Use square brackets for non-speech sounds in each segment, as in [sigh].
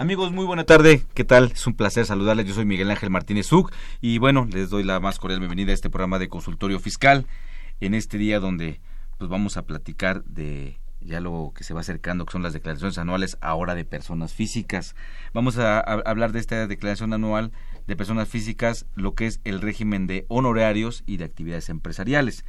Amigos, muy buena tarde. ¿Qué tal? Es un placer saludarles. Yo soy Miguel Ángel Martínez Zug y bueno, les doy la más cordial bienvenida a este programa de consultorio fiscal en este día donde pues vamos a platicar de ya lo que se va acercando, que son las declaraciones anuales ahora de personas físicas. Vamos a, a hablar de esta declaración anual de personas físicas, lo que es el régimen de honorarios y de actividades empresariales.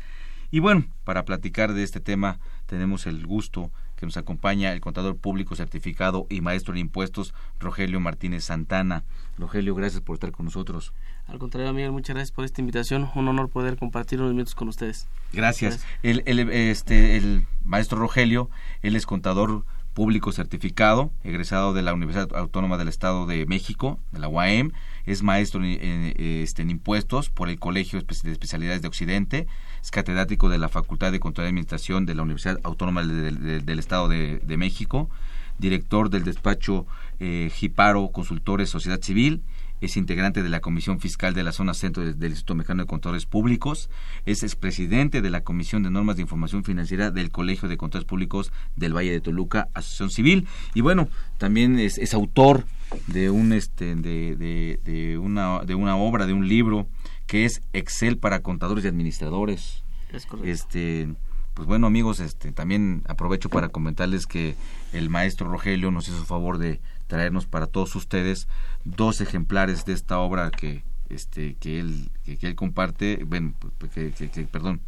Y bueno, para platicar de este tema tenemos el gusto que nos acompaña el contador público certificado y maestro en impuestos, Rogelio Martínez Santana. Rogelio, gracias por estar con nosotros. Al contrario, Miguel, muchas gracias por esta invitación. Un honor poder compartir unos minutos con ustedes. Gracias. El, el, este, el maestro Rogelio, él es contador público certificado, egresado de la Universidad Autónoma del Estado de México, de la UAM, es maestro en, este, en impuestos por el Colegio de Especialidades de Occidente, es catedrático de la Facultad de Control y Administración de la Universidad Autónoma del, Estado de, México, director del despacho eh, Consultores Sociedad Civil, es integrante de la Comisión Fiscal de la Zona Centro del, del Instituto Mexicano de Contadores Públicos, es expresidente de la Comisión de Normas de Información Financiera del Colegio de Contadores Públicos del Valle de Toluca, Asociación Civil, y bueno, también es, es autor de un este de, de, de, una de una obra, de un libro que es Excel para contadores y administradores. Es correcto. Este pues bueno amigos, este también aprovecho para comentarles que el maestro Rogelio nos hizo favor de traernos para todos ustedes dos ejemplares de esta obra que este que él que, él comparte bueno que, que, que, perdón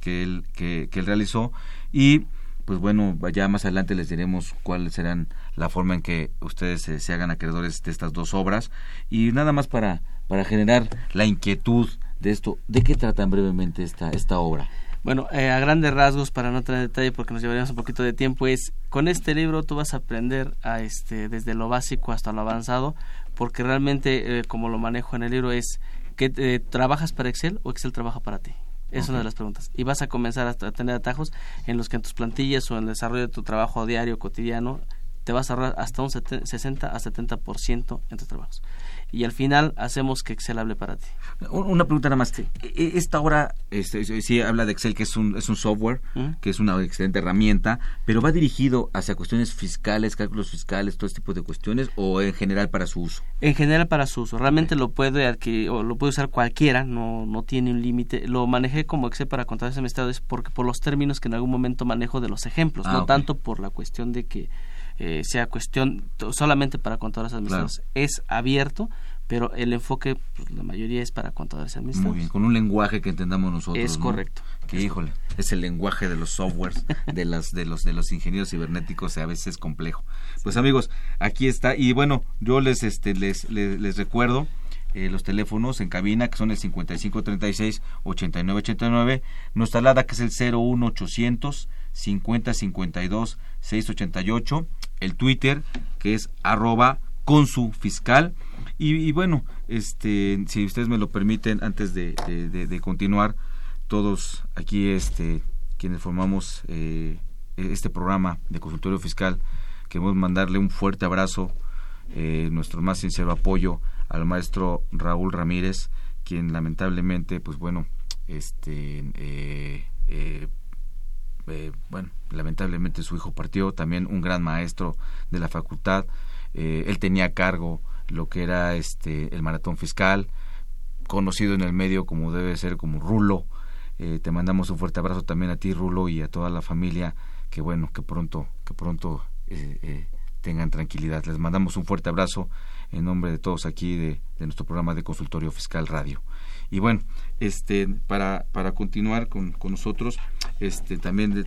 que él que, él realizó. Y pues bueno ya más adelante les diremos cuáles serán la forma en que ustedes se, se hagan acreedores de estas dos obras. Y nada más para para generar la inquietud de esto de qué tratan brevemente esta esta obra bueno, eh, a grandes rasgos, para no tener detalle porque nos llevaríamos un poquito de tiempo, es con este libro tú vas a aprender a este desde lo básico hasta lo avanzado, porque realmente, eh, como lo manejo en el libro, es que eh, trabajas para Excel o Excel trabaja para ti. Es okay. una de las preguntas. Y vas a comenzar a, a tener atajos en los que en tus plantillas o en el desarrollo de tu trabajo diario, cotidiano, te vas a ahorrar hasta un 60 a 70% en tus trabajos. Y al final hacemos que Excel hable para ti. Una pregunta nada más. Esta obra este, sí habla de Excel, que es un, es un software, ¿Mm? que es una excelente herramienta, pero ¿va dirigido hacia cuestiones fiscales, cálculos fiscales, todo este tipo de cuestiones, o en general para su uso? En general para su uso. Realmente okay. lo puede adquirir, o lo puede usar cualquiera, no, no tiene un límite. Lo manejé como Excel para contadores administradores porque por los términos que en algún momento manejo de los ejemplos, ah, no okay. tanto por la cuestión de que eh, sea cuestión solamente para contadores administradores. Claro. Es abierto, pero el enfoque, pues, la mayoría es para contadores administradores. Muy bien, con un lenguaje que entendamos nosotros. Es ¿no? correcto. Que es híjole, es el lenguaje de los softwares, [laughs] de las de los de los ingenieros cibernéticos, a veces es complejo. Pues amigos, aquí está y bueno, yo les este les les, les recuerdo eh, los teléfonos en cabina que son el 5536 8989, nuestra alada que es el 01800 5052 688, el Twitter que es arroba consu fiscal y, y, bueno, este, si ustedes me lo permiten, antes de, de continuar, todos aquí, este, quienes formamos eh, este programa de consultorio fiscal, queremos mandarle un fuerte abrazo, eh, nuestro más sincero apoyo al maestro Raúl Ramírez, quien lamentablemente, pues bueno, este, eh, bueno, lamentablemente su hijo partió, también un gran maestro de la facultad, él tenía a cargo lo que era este el maratón fiscal conocido en el medio como debe ser como Rulo. Eh, te mandamos un fuerte abrazo también a ti Rulo y a toda la familia que bueno que pronto que pronto eh, eh, tengan tranquilidad. Les mandamos un fuerte abrazo en nombre de todos aquí de, de nuestro programa de consultorio fiscal radio. Y bueno este para para continuar con, con nosotros este también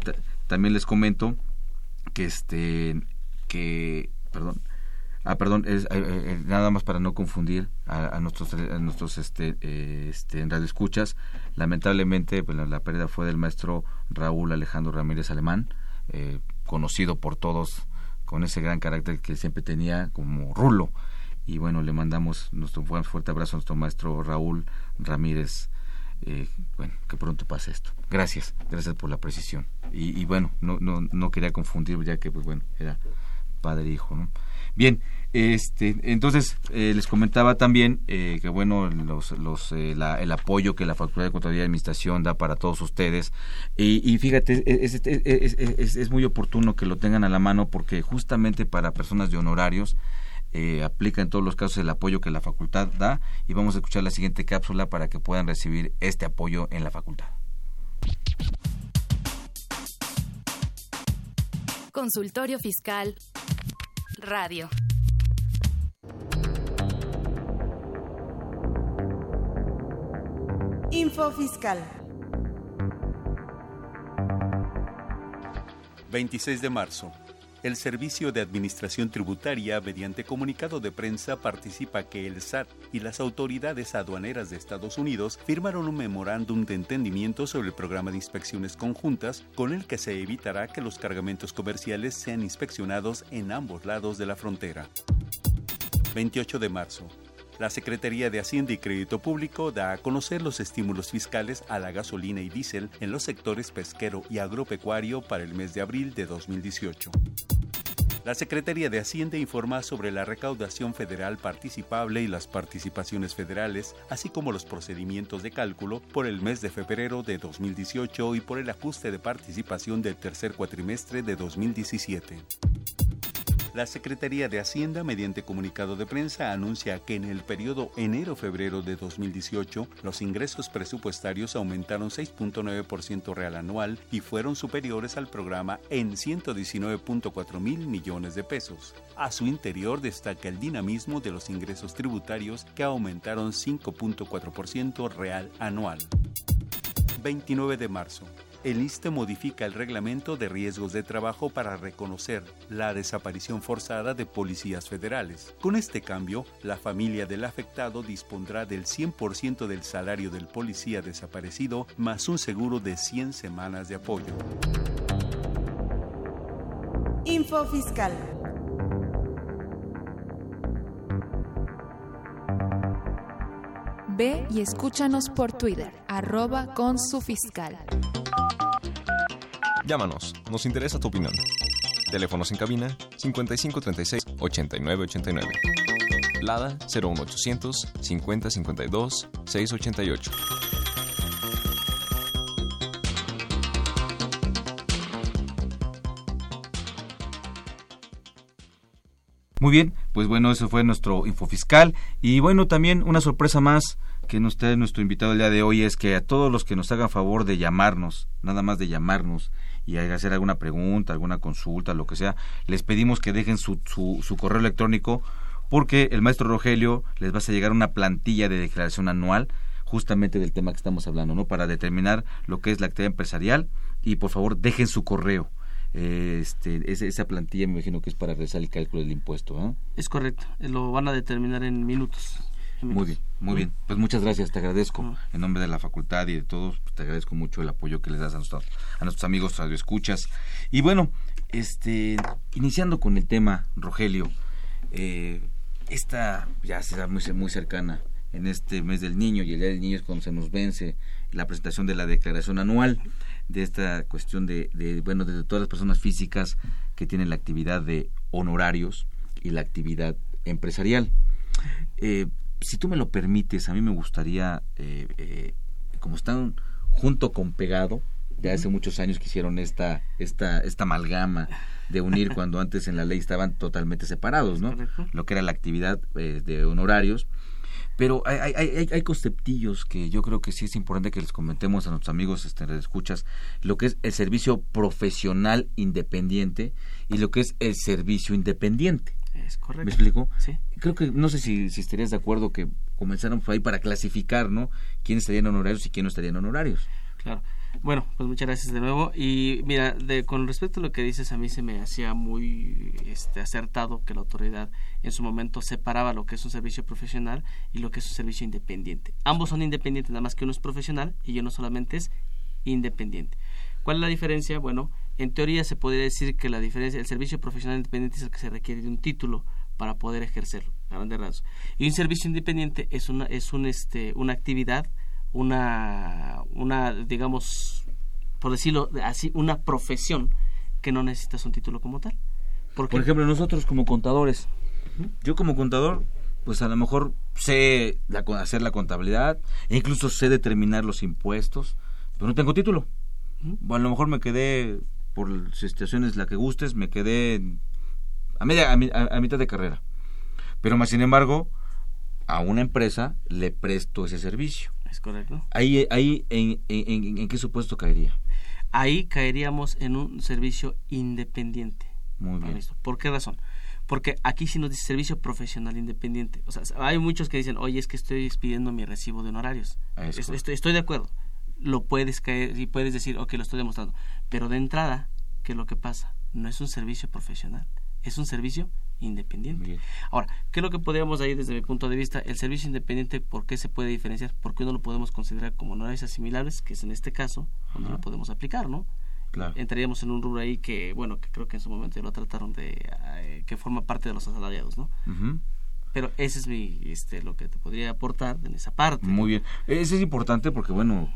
también les comento que este que perdón ah perdón es, eh, eh, nada más para no confundir a, nuestros a nuestros este eh, este en radio escuchas lamentablemente pues, la, pérdida fue del maestro Raúl Alejandro Ramírez Alemán conocido por todos con ese gran carácter que siempre tenía como rulo. Y bueno le mandamos nuestro fuerte abrazo a nuestro maestro Raúl Ramírez eh, bueno, que pronto pase esto. Gracias, gracias por la precisión. Y, bueno, no, no, no quería confundir ya que, pues bueno, era padre e hijo, ¿no? Bien, este, entonces eh, les comentaba también eh, que bueno, los, los, el apoyo que la Facultad de Contaduría y Administración da para todos ustedes. Y, fíjate, es, es, es, muy oportuno que lo tengan a la mano porque justamente para personas de honorarios eh, aplica en todos los casos el apoyo que la facultad da y vamos a escuchar la siguiente cápsula para que puedan recibir este apoyo en la facultad. Consultorio Fiscal Radio. Info Fiscal. 26 de marzo el Servicio de Administración Tributaria, mediante comunicado de prensa, participa que el SAT y las autoridades aduaneras de Estados Unidos firmaron un memorándum de entendimiento sobre el programa de inspecciones conjuntas con el que se evitará que los cargamentos comerciales sean inspeccionados en ambos lados de la frontera. 28 de marzo. La Secretaría de Hacienda y Crédito Público da a conocer los estímulos fiscales a la gasolina y diésel en los sectores pesquero y agropecuario para el mes de abril de 2018. La Secretaría de Hacienda informa sobre la recaudación federal participable y las participaciones federales, así como los procedimientos de cálculo por el mes de febrero de 2018 y por el ajuste de participación del tercer cuatrimestre de 2017. La Secretaría de Hacienda, mediante comunicado de prensa, anuncia que en el periodo enero-febrero de 2018 los ingresos presupuestarios aumentaron 6.9% real anual y fueron superiores al programa en 119.4 mil millones de pesos. A su interior destaca el dinamismo de los ingresos tributarios que aumentaron 5.4% real anual. 29 de marzo el ISTE modifica el reglamento de riesgos de trabajo para reconocer la desaparición forzada de policías federales. Con este cambio, la familia del afectado dispondrá del 100% del salario del policía desaparecido más un seguro de 100 semanas de apoyo. Info Fiscal. Ve y escúchanos por Twitter, arroba con su fiscal. Llámanos, nos interesa tu opinión. Teléfonos en cabina 5536 8989. Lada 01800 5052 688. Muy bien, pues bueno, eso fue nuestro info fiscal y bueno, también una sorpresa más que nos trae nuestro invitado el día de hoy es que a todos los que nos hagan favor de llamarnos, nada más de llamarnos y hacer alguna pregunta, alguna consulta, lo que sea, les pedimos que dejen su, su, correo electrónico porque el maestro Rogelio les va a llegar una plantilla de declaración anual justamente del tema que estamos hablando, ¿no? Para determinar lo que es la actividad empresarial y por favor dejen su correo. este, esa plantilla me imagino que es para realizar el cálculo del impuesto, Es correcto, lo van a determinar en minutos. Muy bien, muy bien. Pues muchas gracias, te agradezco. En nombre de la facultad y de todos, pues, te agradezco mucho el apoyo que les das a nuestros, a nuestros amigos radioescuchas. Y bueno, este, iniciando con el tema, Rogelio, eh, esta ya será muy, muy cercana en este mes del niño y el día del niño es cuando se nos vence la presentación de la declaración anual de esta cuestión de, de bueno, de todas las personas físicas que tienen la actividad de honorarios y la actividad empresarial. Eh, si tú me lo permites, a mí me gustaría, eh, eh, como están junto con pegado, de hace muchos años que hicieron esta, esta, esta amalgama de unir [laughs] cuando antes en la ley estaban totalmente separados, ¿no? Lo que era la actividad eh, de honorarios. Pero hay, hay, hay, conceptillos que yo creo que sí es importante que les comentemos a nuestros amigos este, escuchas, lo que es el servicio profesional independiente y lo que es el servicio independiente. Es correcto. ¿Me explico? Sí. Creo que, no sé si, si estarías de acuerdo que comenzaron ahí para clasificar, ¿no? ¿Quiénes estarían honorarios y quiénes no estarían honorarios? Claro. Bueno, pues muchas gracias de nuevo. Y mira, de, con respecto a lo que dices, a mí se me hacía muy este, acertado que la autoridad en su momento separaba lo que es un servicio profesional y lo que es un servicio independiente. Ambos son independientes, nada más que uno es profesional y uno solamente es independiente. ¿Cuál es la diferencia? Bueno, en teoría se podría decir que la diferencia, el servicio profesional independiente es el que se requiere de un título para poder ejercerlo, a grandes rasgos. Y un servicio independiente es una, es un, este, una actividad una, una, digamos, por decirlo así, una profesión que no necesitas un título como tal. Por ejemplo, nosotros como contadores, yo como contador, pues a lo mejor sé hacer la contabilidad, e incluso sé determinar los impuestos, pero no tengo título. a lo mejor me quedé, por situaciones la que gustes, me quedé a, media, a mitad de carrera. Pero más sin embargo, a una empresa le presto ese servicio. Es correcto. Ahí, ahí en, en, qué supuesto caería? Ahí caeríamos en un servicio independiente. Muy bien. ¿Por qué razón? Porque aquí sí nos dice servicio profesional independiente. O sea, hay muchos que dicen, oye, es que estoy expidiendo mi recibo de honorarios. estoy, estoy de acuerdo. Lo puedes caer y puedes decir, ok, lo estoy demostrando. Pero de entrada, ¿qué es lo que pasa? No es un servicio profesional, es un servicio independiente. Ahora, ¿qué es lo que podríamos ahí desde mi punto de vista? El servicio independiente, ¿por qué se puede diferenciar? Porque uno lo podemos considerar como honorarios asimilables, que es en este caso donde lo podemos aplicar, ¿no? Claro. Entraríamos en un rubro ahí que, bueno, que creo que en su momento ya lo trataron de, eh, que forma parte de los asalariados, ¿no? Pero ese es mi, este, lo que te podría aportar en esa parte. Muy bien. Ese es importante porque, bueno,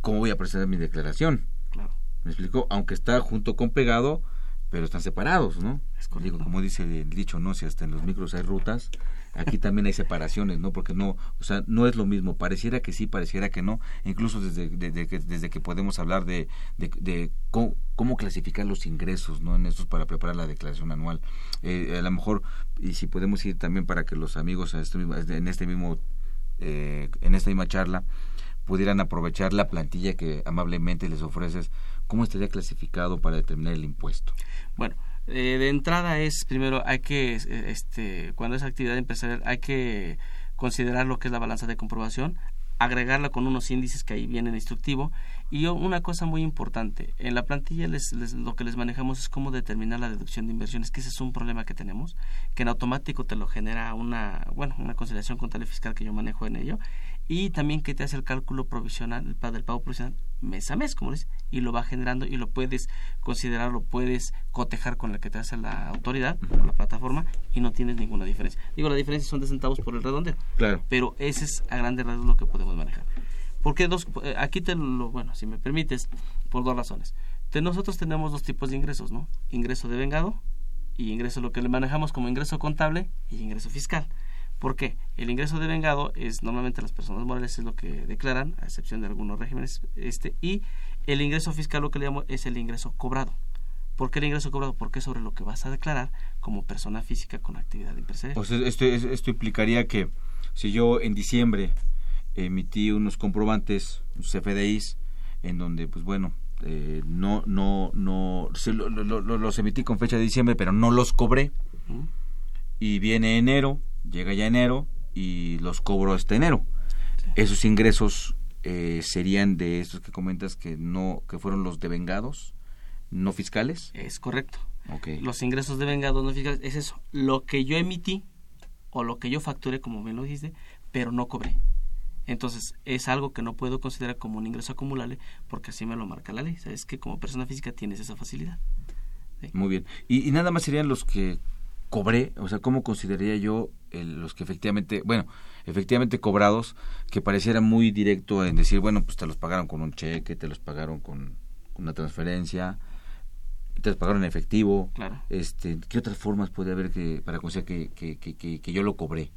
¿cómo voy a presentar mi declaración? Claro. ¿Me explico? Aunque está junto con pegado, pero están separados, ¿no? Digo, como dice el dicho, ¿no? Si hasta en los micros hay rutas, aquí también hay separaciones, ¿no? Porque no, o sea, no es lo mismo, pareciera que sí, pareciera que no, incluso desde, desde, que, desde que podemos hablar de, de, cómo, clasificar los ingresos, ¿no? En estos para preparar la declaración anual. Eh, a lo mejor, y si podemos ir también para que los amigos este en este mismo, eh, en esta misma charla, pudieran aprovechar la plantilla que amablemente les ofreces, ¿cómo estaría clasificado para determinar el impuesto? Bueno, eh, de entrada es, primero, hay que, este, cuando es actividad empresarial, hay que considerar lo que es la balanza de comprobación, agregarla con unos índices que ahí vienen instructivo. Y una cosa muy importante, en la plantilla les, lo que les manejamos es cómo determinar la deducción de inversiones, que ese es un problema que tenemos, que en automático te lo genera una, bueno, una conciliación contable fiscal que yo manejo en ello, y también que te hace el cálculo provisional, el del pago provisional mes a mes, como dice, y lo va generando y lo puedes considerar, lo puedes cotejar con la que te hace la autoridad, o la plataforma, y no tienes ninguna diferencia. Digo, la diferencia son de centavos por el redondeo. Claro. Pero ese es a grandes rasgos lo que podemos manejar. Porque dos, eh, aquí te lo, bueno, si me permites, por dos razones. nosotros tenemos dos tipos de ingresos, ¿no? Ingreso de vengado y ingreso, lo que le manejamos como ingreso contable y ingreso fiscal. ¿Por qué? El ingreso de vengado es normalmente las personas morales es lo que declaran, a excepción de algunos regímenes, este, y el ingreso fiscal lo que le llamo es el ingreso cobrado. ¿Por qué el ingreso cobrado? Porque es sobre lo que vas a declarar como persona física con actividad empresarial. Pues esto, esto implicaría que si yo en diciembre emití unos comprobantes, unos CFDIs, en donde, pues bueno, eh, no, no, no, los emití con fecha de diciembre, pero no los cobré. Y viene enero, llega ya enero y los cobro este enero. Esos ingresos eh, serían de estos que comentas que no que fueron los devengados, no fiscales. Es correcto. Los ingresos devengados no fiscales es eso, lo que yo emití o lo que yo facturé, como bien lo dice, pero no cobré. Entonces, es algo que no puedo considerar como un ingreso acumulable porque así me lo marca la ley. Sabes que como persona física tienes esa facilidad. Muy bien. Y, y, nada más serían los que cobré, o sea, ¿cómo consideraría yo los que efectivamente, bueno, efectivamente cobrados, que pareciera muy directo en decir, bueno, pues te los pagaron con un cheque, te los pagaron con una transferencia, te los pagaron en efectivo. Claro. Este, ¿Qué otras formas puede haber que, para que, que, que, que, yo lo cobré?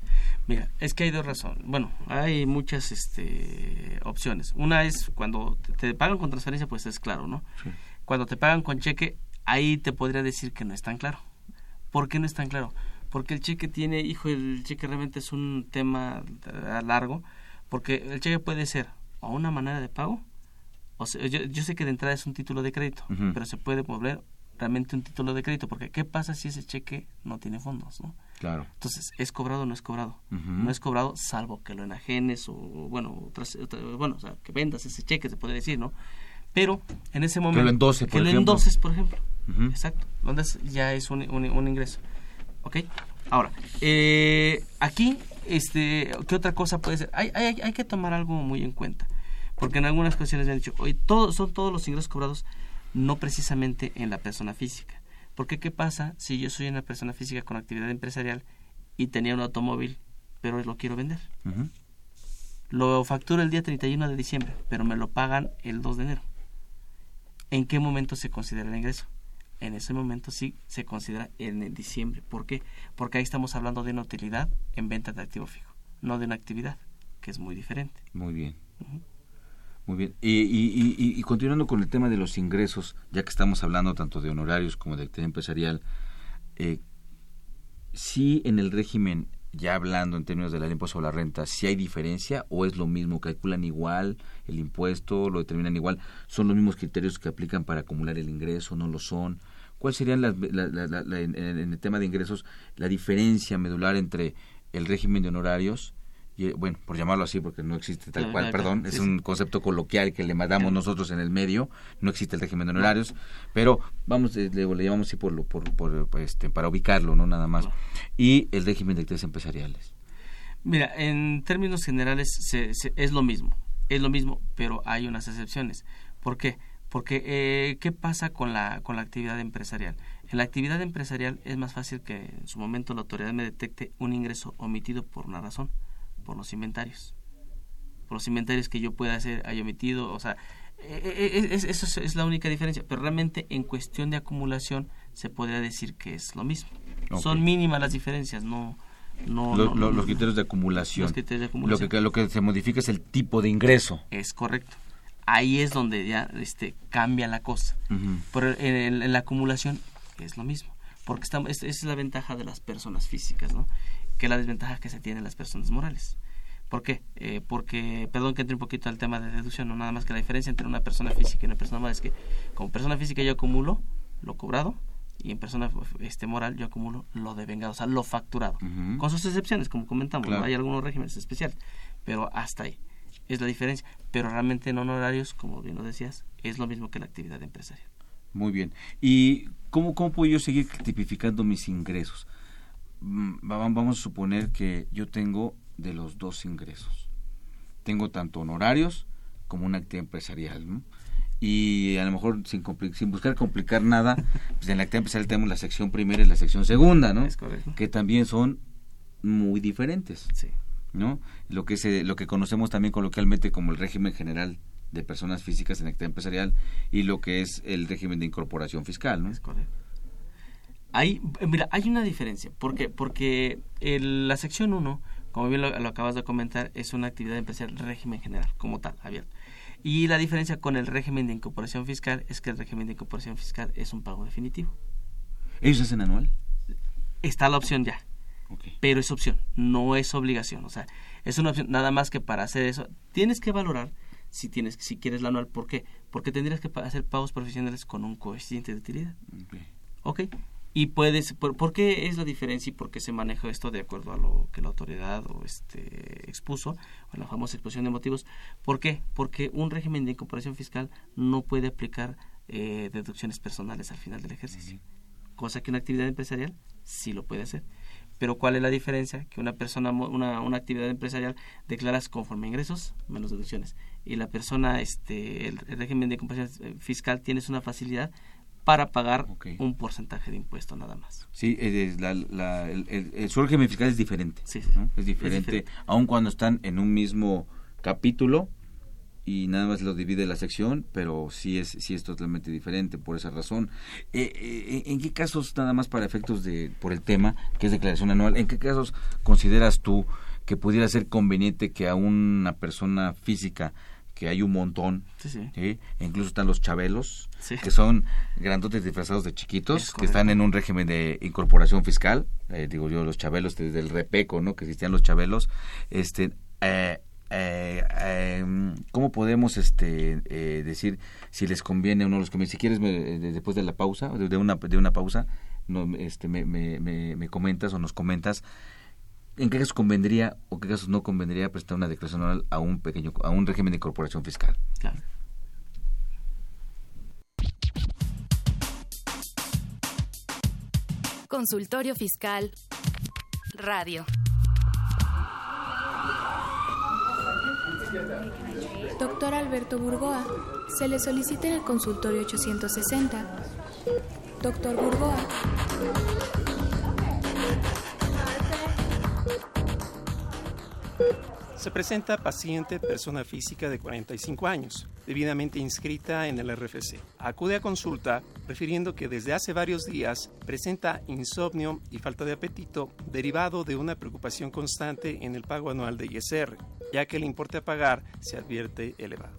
Mira, es que hay dos razones. Bueno, hay muchas este, opciones. Una es cuando te, pagan con transferencia, pues es claro, ¿no? Cuando te pagan con cheque, ahí te podría decir que no es tan claro ¿Por qué no es tan claro? Porque el cheque tiene, hijo, el cheque realmente es un tema largo, porque el cheque puede ser o una manera de pago, o yo, sé que de entrada es un título de crédito, pero se puede volver realmente un título de crédito, porque ¿qué pasa si ese cheque no tiene fondos, no? Claro. Entonces, ¿es cobrado o no es cobrado? No es cobrado salvo que lo enajenes o, bueno, otras, otra- bueno, o sea, que vendas ese cheque, se puede decir, ¿no? Pero en ese momento... lo endose, por Que lo endoses, por ejemplo. Exacto. Donde es- ya es un, un- un ingreso. ¿Ok? Ahora, eh, aquí, este, ¿qué otra cosa puede ser? Hay, hay, hay que tomar algo muy en cuenta. Porque en algunas cuestiones me han dicho, oye, todos, son todos los ingresos cobrados, no precisamente en la persona física. Porque, ¿qué pasa si yo soy una persona física con actividad empresarial y tenía un automóvil, pero lo quiero vender? Lo facturo el día 31 de diciembre, pero me lo pagan el 2 de enero. ¿En qué momento se considera el ingreso? En ese momento sí se considera en diciembre. ¿Por qué? Porque ahí estamos hablando de una utilidad en venta de activo fijo, no de una actividad, que es muy diferente. Muy bien. Muy bien. Y, y, y, y continuando con el tema de los ingresos, ya que estamos hablando tanto de honorarios como de actividad empresarial, eh, sí en el régimen, ya hablando en términos de la ley de impuesto sobre la renta, si hay diferencia o es lo mismo, calculan igual el impuesto, lo determinan igual, son los mismos criterios que aplican para acumular el ingreso, no lo son. ¿Cuál serían las, la- la- la- la- en, en el tema de ingresos la diferencia medular entre el régimen de honorarios y, eh, bueno, por llamarlo así porque no existe tal cual, perdón, es un concepto coloquial que le mandamos nosotros en el medio, no existe el régimen de honorarios, pero vamos, eh, le, le llamamos así por, por, por, este, para ubicarlo, no nada más. Y el régimen de actividades empresariales. Mira, en términos generales se- se- es lo mismo, es lo mismo, pero hay unas excepciones. ¿Por qué? Porque, eh, ¿qué pasa con la, con la actividad empresarial? En la actividad empresarial es más fácil que en su momento la autoridad me detecte un ingreso omitido por una razón, por los inventarios. Por los inventarios que yo pueda hacer, hay omitido, o sea, eh, eh, es- eso es, es la única diferencia. Pero realmente en cuestión de acumulación se podría decir que es lo mismo. Son mínimas las diferencias, no... no, Lo- no- lo- no- los criterios de acumulación. Los criterios de Lo acumulación. que, lo que se modifica es el tipo de ingreso. Es correcto. Ahí es donde ya este, cambia la cosa. Ujú. Pero en, el- en la acumulación es lo mismo. Porque estamos, es- es la ventaja de las personas físicas, ¿no? Que es la desventaja que se tiene en las personas morales. ¿Por qué? Eh, porque, perdón que entre un poquito al tema de deducción, no nada más que la diferencia entre una persona física y una persona moral es que como persona física yo acumulo lo cobrado y en persona este, moral yo acumulo lo devengado, o sea, lo facturado. Ujú. Con sus excepciones, como comentamos, ¿no? Claro. hay algunos regímenes especiales, pero hasta ahí es la diferencia. Pero realmente en honorarios, como bien lo decías, es lo mismo que la actividad empresarial. Muy bien. ¿Y cómo, cómo puedo yo seguir tipificando mis ingresos? Mm, va- Vamos a suponer que yo tengo de los dos ingresos. Tengo tanto honorarios como una actividad empresarial. ¿no? Y a lo mejor sin, sin buscar complicar nada, [laughs] pues en la actividad empresarial tenemos la sección primera y la sección segunda, ¿no? Es correcto. Que también son muy diferentes. Sí. ¿No? Lo que se, lo que conocemos también coloquialmente como el régimen general de personas físicas en actividad empresarial y lo que es el régimen de incorporación fiscal, ¿no? Es correcto. Eh, mira, hay una diferencia. ¿Por qué? Porque el- la sección 1, como bien lo, lo acabas de comentar, es una actividad empresarial régimen general, como tal, abierto. Y la diferencia con el régimen de incorporación fiscal es que el régimen de incorporación fiscal es un pago definitivo. ¿Ellos hacen anual? Está la opción ya, Pero es opción, no es obligación. O sea, es una opción, nada más que para hacer eso, tienes que valorar si tienes si quieres la anual. ¿Por qué? Porque tendrías que hacer pagos profesionales con un coeficiente de utilidad. Ok. Ok. Y puedes, por, ¿por qué es la diferencia y por qué se maneja esto de acuerdo a lo que la autoridad o este expuso, o la famosa exposición de motivos? ¿Por qué? Porque un régimen de incorporación fiscal no puede aplicar eh, deducciones personales al final del ejercicio, cosa que una actividad empresarial sí lo puede hacer. Pero ¿cuál es la diferencia? Que una persona, una, una actividad empresarial declaras conforme a ingresos menos deducciones. Y la persona, este, el, el régimen de incorporación eh, fiscal tienes una facilidad para pagar un porcentaje de impuesto nada más. Sí, es la, la- el, el, el- su régimen fiscal es diferente. Sí, sí, ¿no? sí. Es diferente, Es diferente. aun cuando están en un mismo capítulo y nada más lo divide la sección, pero sí es, sí es totalmente diferente por esa razón. Eh, eh, ¿En qué casos, nada más para efectos de, por el tema, que es declaración anual, en qué casos consideras tú que pudiera ser conveniente que a una persona física, que hay un montón, Sí, sí. ¿sí? E incluso están los chabelos, que son grandotes disfrazados de chiquitos, que están en un régimen de incorporación fiscal, eh, digo yo, los chabelos desde el repeco, ¿no? Que existían los chabelos, este, eh, eh, eh, ¿cómo podemos este eh, decir si les conviene o no les conviene? Si quieres, me- eh, después de la pausa, de, de una, de una pausa, no, este, me, me, me, me comentas o nos comentas en qué casos convendría o qué casos no convendría prestar una declaración anual a un pequeño, a un régimen de incorporación fiscal. Claro. Consultorio Fiscal Radio. Doctor Alberto Burgoa, se le solicita en el consultorio 860. Doctor Burgoa. Se presenta paciente persona física de 45 años, debidamente inscrita en el RFC. Acude a consulta refiriendo que desde hace varios días presenta insomnio y falta de apetito derivado de una preocupación constante en el pago anual de ISR, ya que el importe a pagar se advierte elevado.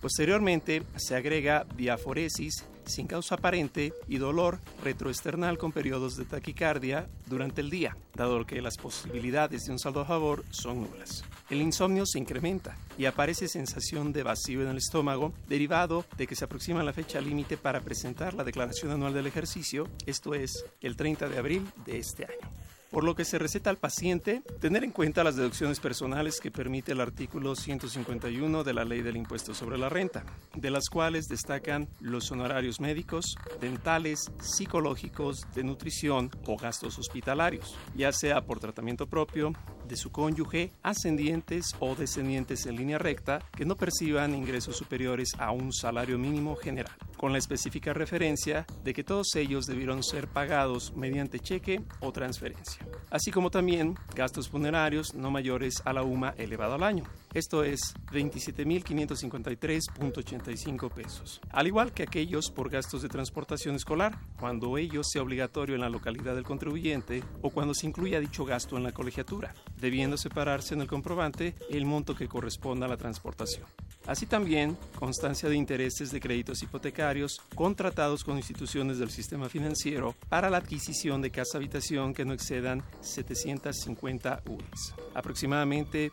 Posteriormente se agrega diaforesis sin causa aparente y dolor retroesternal con periodos de taquicardia durante el día, dado que las posibilidades de un saldo a favor son nulas. El insomnio se incrementa y aparece sensación de vacío en el estómago derivado de que se aproxima la fecha límite para presentar la declaración anual del ejercicio, esto es el 30 de abril de este año. Por lo que se receta al paciente tener en cuenta las deducciones personales que permite el artículo 151 de la Ley del Impuesto sobre la Renta, de las cuales destacan los honorarios médicos, dentales, psicológicos, de nutrición o gastos hospitalarios, ya sea por tratamiento propio, de su cónyuge, ascendientes o descendientes en línea recta que no perciban ingresos superiores a un salario mínimo general, con la específica referencia de que todos ellos debieron ser pagados mediante cheque o transferencia, así como también gastos funerarios no mayores a la UMA elevado al año. Esto es 27.553.85 pesos. Al igual que aquellos por gastos de transportación escolar, cuando ello sea obligatorio en la localidad del contribuyente o cuando se incluya dicho gasto en la colegiatura, debiendo separarse en el comprobante el monto que corresponda a la transportación. Así también constancia de intereses de créditos hipotecarios contratados con instituciones del sistema financiero para la adquisición de casa habitación que no excedan 750 UDIs, aproximadamente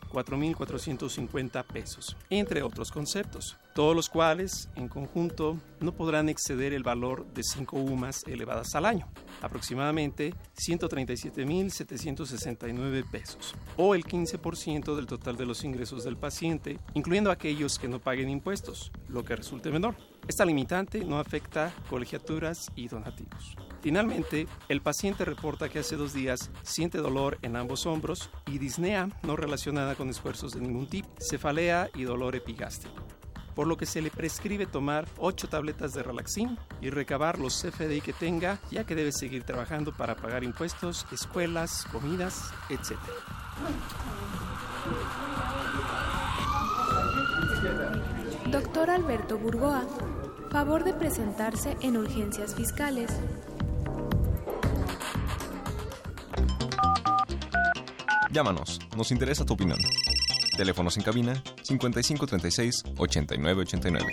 4.450 pesos, entre otros conceptos, todos los cuales en conjunto no podrán exceder el valor de 5 UMAS elevadas al año, aproximadamente 137.769 pesos, o el 15% del total de los ingresos del paciente, incluyendo aquellos que no paguen impuestos, lo que resulte menor. Esta limitante no afecta colegiaturas y donativos. Finalmente, el paciente reporta que hace dos días siente dolor en ambos hombros y disnea no relacionada con esfuerzos de ningún tipo, cefalea y dolor epigástrico por lo que se le prescribe tomar 8 tabletas de Relaxin y recabar los CFDI que tenga, ya que debe seguir trabajando para pagar impuestos, escuelas, comidas, etc. Doctor Alberto Burgoa, favor de presentarse en urgencias fiscales. Llámanos, nos interesa tu opinión. Teléfonos en cabina 5536 8989.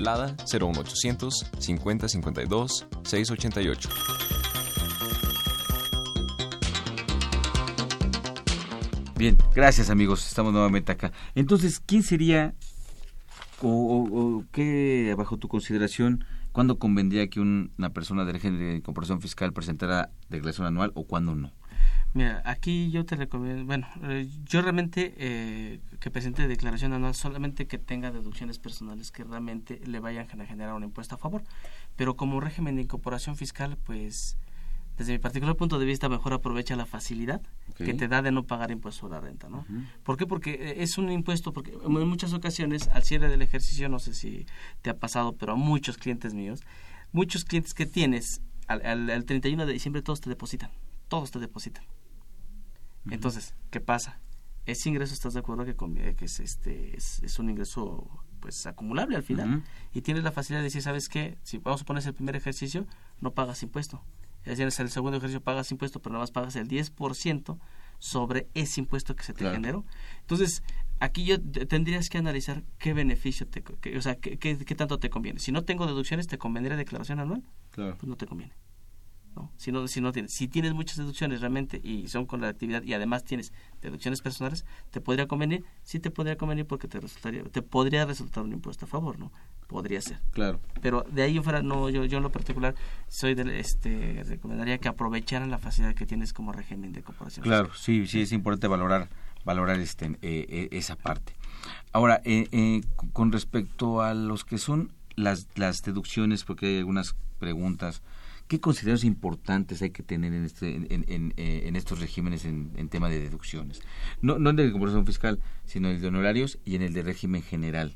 Lada 01800 5052 688. Bien, gracias amigos, estamos nuevamente acá. Entonces, ¿quién sería o, o- qué, bajo tu consideración, cuándo convendría que un- una persona de régimen de incorporación fiscal presentara declaración anual o cuándo no? Mira, aquí yo te recomiendo, bueno, eh, yo realmente eh, que presente declaración anual solamente que tenga deducciones personales que realmente le vayan a generar un impuesto a favor, pero como régimen de incorporación fiscal, pues desde mi particular punto de vista mejor aprovecha la facilidad que te da de no pagar impuesto a la renta, ¿no? ¿Por qué? Porque eh, es un impuesto, porque en muchas ocasiones al cierre del ejercicio, no sé si te ha pasado, pero a muchos clientes míos, muchos clientes que tienes al, al, al 31 de diciembre todos te depositan, todos te depositan. Entonces, ¿qué pasa? Ese ingreso, ¿estás de acuerdo que, conviene- que es, este, es, es un ingreso pues acumulable al final? Y tienes la facilidad de decir, ¿sabes qué? Si vamos a poner el primer ejercicio, no pagas impuesto. Es decir, en el segundo ejercicio pagas impuesto, pero nada más pagas el 10% sobre ese impuesto que se te Claro. generó. Entonces, aquí yo te- tendrías que analizar qué beneficio te, que- o sea, qué, qué- qué tanto te conviene. Si no tengo deducciones, ¿te convendría declaración anual? Claro. Pues no te conviene. ¿no? Si no, si no tienes, si tienes muchas deducciones realmente y son con la actividad y además tienes deducciones personales, te podría convenir, sí te podría convenir porque te resultaría, te podría resultar un impuesto a favor, ¿no? Podría ser. Claro. Pero de ahí en fuera, no, yo, yo en lo particular soy del, este, recomendaría que aprovecharan la facilidad que tienes como régimen de corporación. Claro, sí, sí es importante valorar, valorar este, eh, eh, esa parte. Ahora, eh, eh, con respecto a los que son las, las deducciones, porque hay algunas preguntas, ¿qué consideraciones importantes hay que tener en, este, en, en, eh, en estos regímenes en, tema de deducciones? No, no en el de compensación fiscal, sino en el de honorarios y en el de régimen general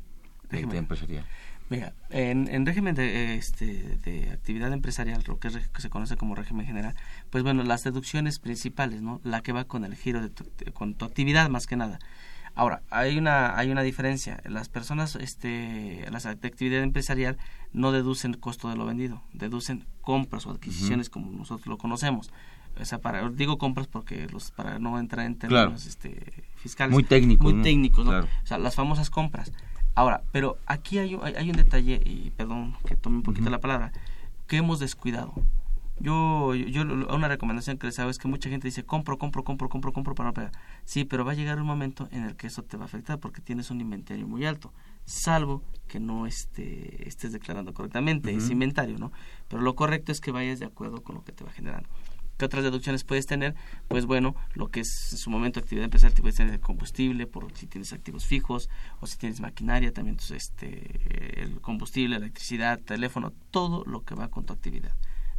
de actividad empresarial. Mira, en, en régimen de, este, de actividad empresarial, lo que, es, que, se conoce como régimen general, pues bueno, las deducciones principales, ¿no? La que va con el giro de tu, con tu actividad más que nada. Ahora, hay una, hay una diferencia. Las personas este, las de actividad empresarial no deducen costo de lo vendido, deducen compras o adquisiciones uh -huh. como nosotros lo conocemos. O sea, para, digo compras porque los para no entrar en términos claro. este, fiscales. Muy técnicos. Muy ¿no? técnicos, ¿no? Claro. O sea, las famosas compras. Ahora, pero aquí hay, hay, hay un detalle, y perdón que tome un poquito uh -huh. la palabra, que hemos descuidado. Yo, yo, yo, una recomendación que les hago es que mucha gente dice, compro, compro, compro, compro, compro para no pagar. Sí, pero va a llegar un momento en el que eso te va a afectar porque tienes un inventario muy alto, salvo que no este, estés declarando correctamente uh -huh. ese inventario, ¿no? Pero lo correcto es que vayas de acuerdo con lo que te va generando. ¿Qué otras deducciones puedes tener? Pues bueno, lo que es en su momento actividad empresarial, puedes tener combustible, por si tienes activos fijos, o si tienes maquinaria, también entonces, este, el combustible, electricidad, teléfono, todo lo que va con tu actividad,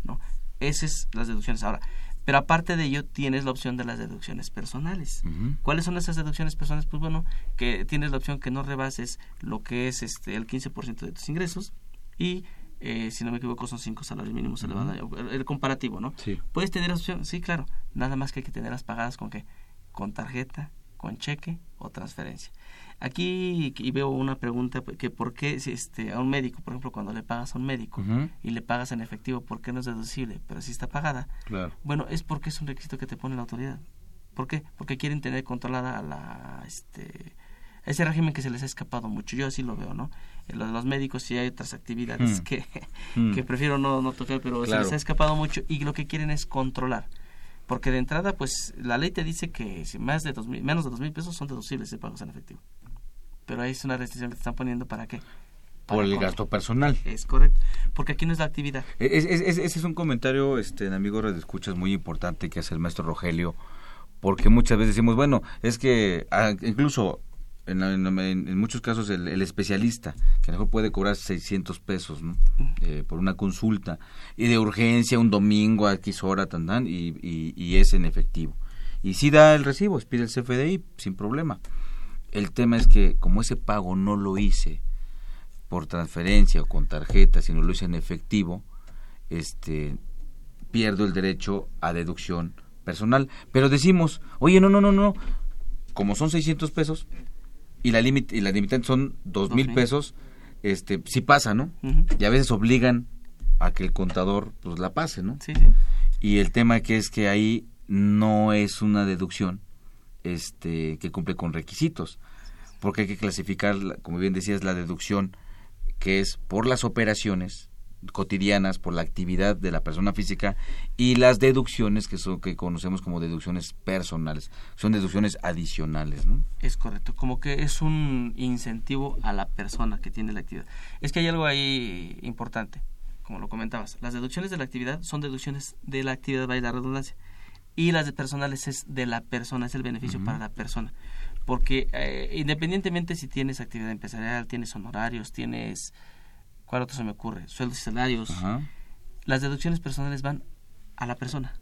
¿no? Esas las deducciones. Ahora, pero aparte de ello, tienes la opción de las deducciones personales. Uh -huh. ¿Cuáles son esas deducciones personales? Pues bueno, que tienes la opción que no rebases lo que es este el 15% de tus ingresos y eh, si no me equivoco son cinco salarios mínimos uh -huh. el, el, comparativo, ¿no? Sí. ¿Puedes tener opción? Sí, claro. Nada más que hay que tenerlas pagadas con qué? Con tarjeta, con cheque o transferencia. Aquí y veo una pregunta que por qué este, a un médico, por ejemplo, cuando le pagas a un médico uh -huh. y le pagas en efectivo, ¿por qué no es deducible? Pero si está pagada. Claro. Bueno, es porque es un requisito que te pone la autoridad. ¿Por qué? Porque quieren tener controlada a la este ese régimen que se les ha escapado mucho. Yo así lo veo, ¿no? Los, los médicos sí hay otras actividades hmm. que, hmm. que prefiero no, no tocar, pero claro. se les ha escapado mucho y lo que quieren es controlar. Porque de entrada pues la ley te dice que si más de dos mil, menos de dos mil pesos son deducibles de pagos en efectivo. Pero ahí es una restricción que te están poniendo para qué para por el gasto personal. Es correcto. Porque aquí no es la actividad. Es, es, es, ese es un comentario este amigo de escuchas muy importante que hace el maestro Rogelio porque muchas veces decimos bueno es que ah, incluso en, en, en, muchos casos el, el, especialista, que a lo mejor puede cobrar 600 pesos ¿no? eh, por una consulta, y de urgencia un domingo a X hora, tan, tan, y, y, y, es en efectivo. Y si da el recibo, pide el CFDI sin problema. El tema es que como ese pago no lo hice por transferencia o con tarjeta, sino lo hice en efectivo, este pierdo el derecho a deducción personal. Pero decimos, oye, no, no, no, no, como son 600 pesos, y la límite y la limitante son dos mil okay. pesos este sí pasa no uh -huh. y a veces obligan a que el contador pues la pase no sí, sí. y el tema que es que ahí no es una deducción este que cumple con requisitos porque hay que clasificar como bien decías la deducción que es por las operaciones cotidianas por la actividad de la persona física y las deducciones que son que conocemos como deducciones personales. Son deducciones adicionales ¿no? es correcto. Como que es un incentivo a la persona que tiene la actividad. Es que hay algo ahí importante como lo comentabas. Las deducciones de la actividad son deducciones de la actividad vaya la redundancia y las de personales es de la persona es el beneficio uh -huh. para la persona. Porque eh, independientemente si tienes actividad empresarial tienes honorarios tienes ¿Cuál otro se me ocurre? Sueldos y salarios. Ajá. Las deducciones personales van a la persona.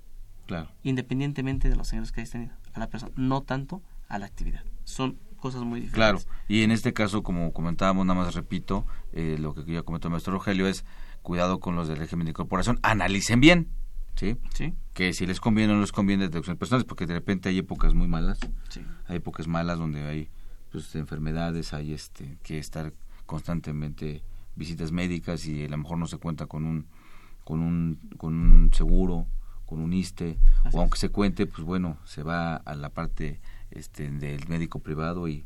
Claro. Independientemente de los ingresos que hayas tenido. A la persona. No tanto a la actividad. Son cosas muy diferentes. Claro. Y en este caso, como comentábamos, nada más repito, eh, lo que ya comentó el maestro Rogelio es cuidado con los del régimen de incorporación. Analicen bien. ¿Sí? Sí. Que si les conviene o no les conviene deducciones personales, porque de repente hay épocas muy malas. Sí. Hay épocas malas donde hay pues enfermedades, hay este que estar constantemente visitas médicas y a lo mejor no se cuenta con un con un con un seguro con un ISTE Así o aunque es. se cuente pues bueno se va a la parte este del médico privado y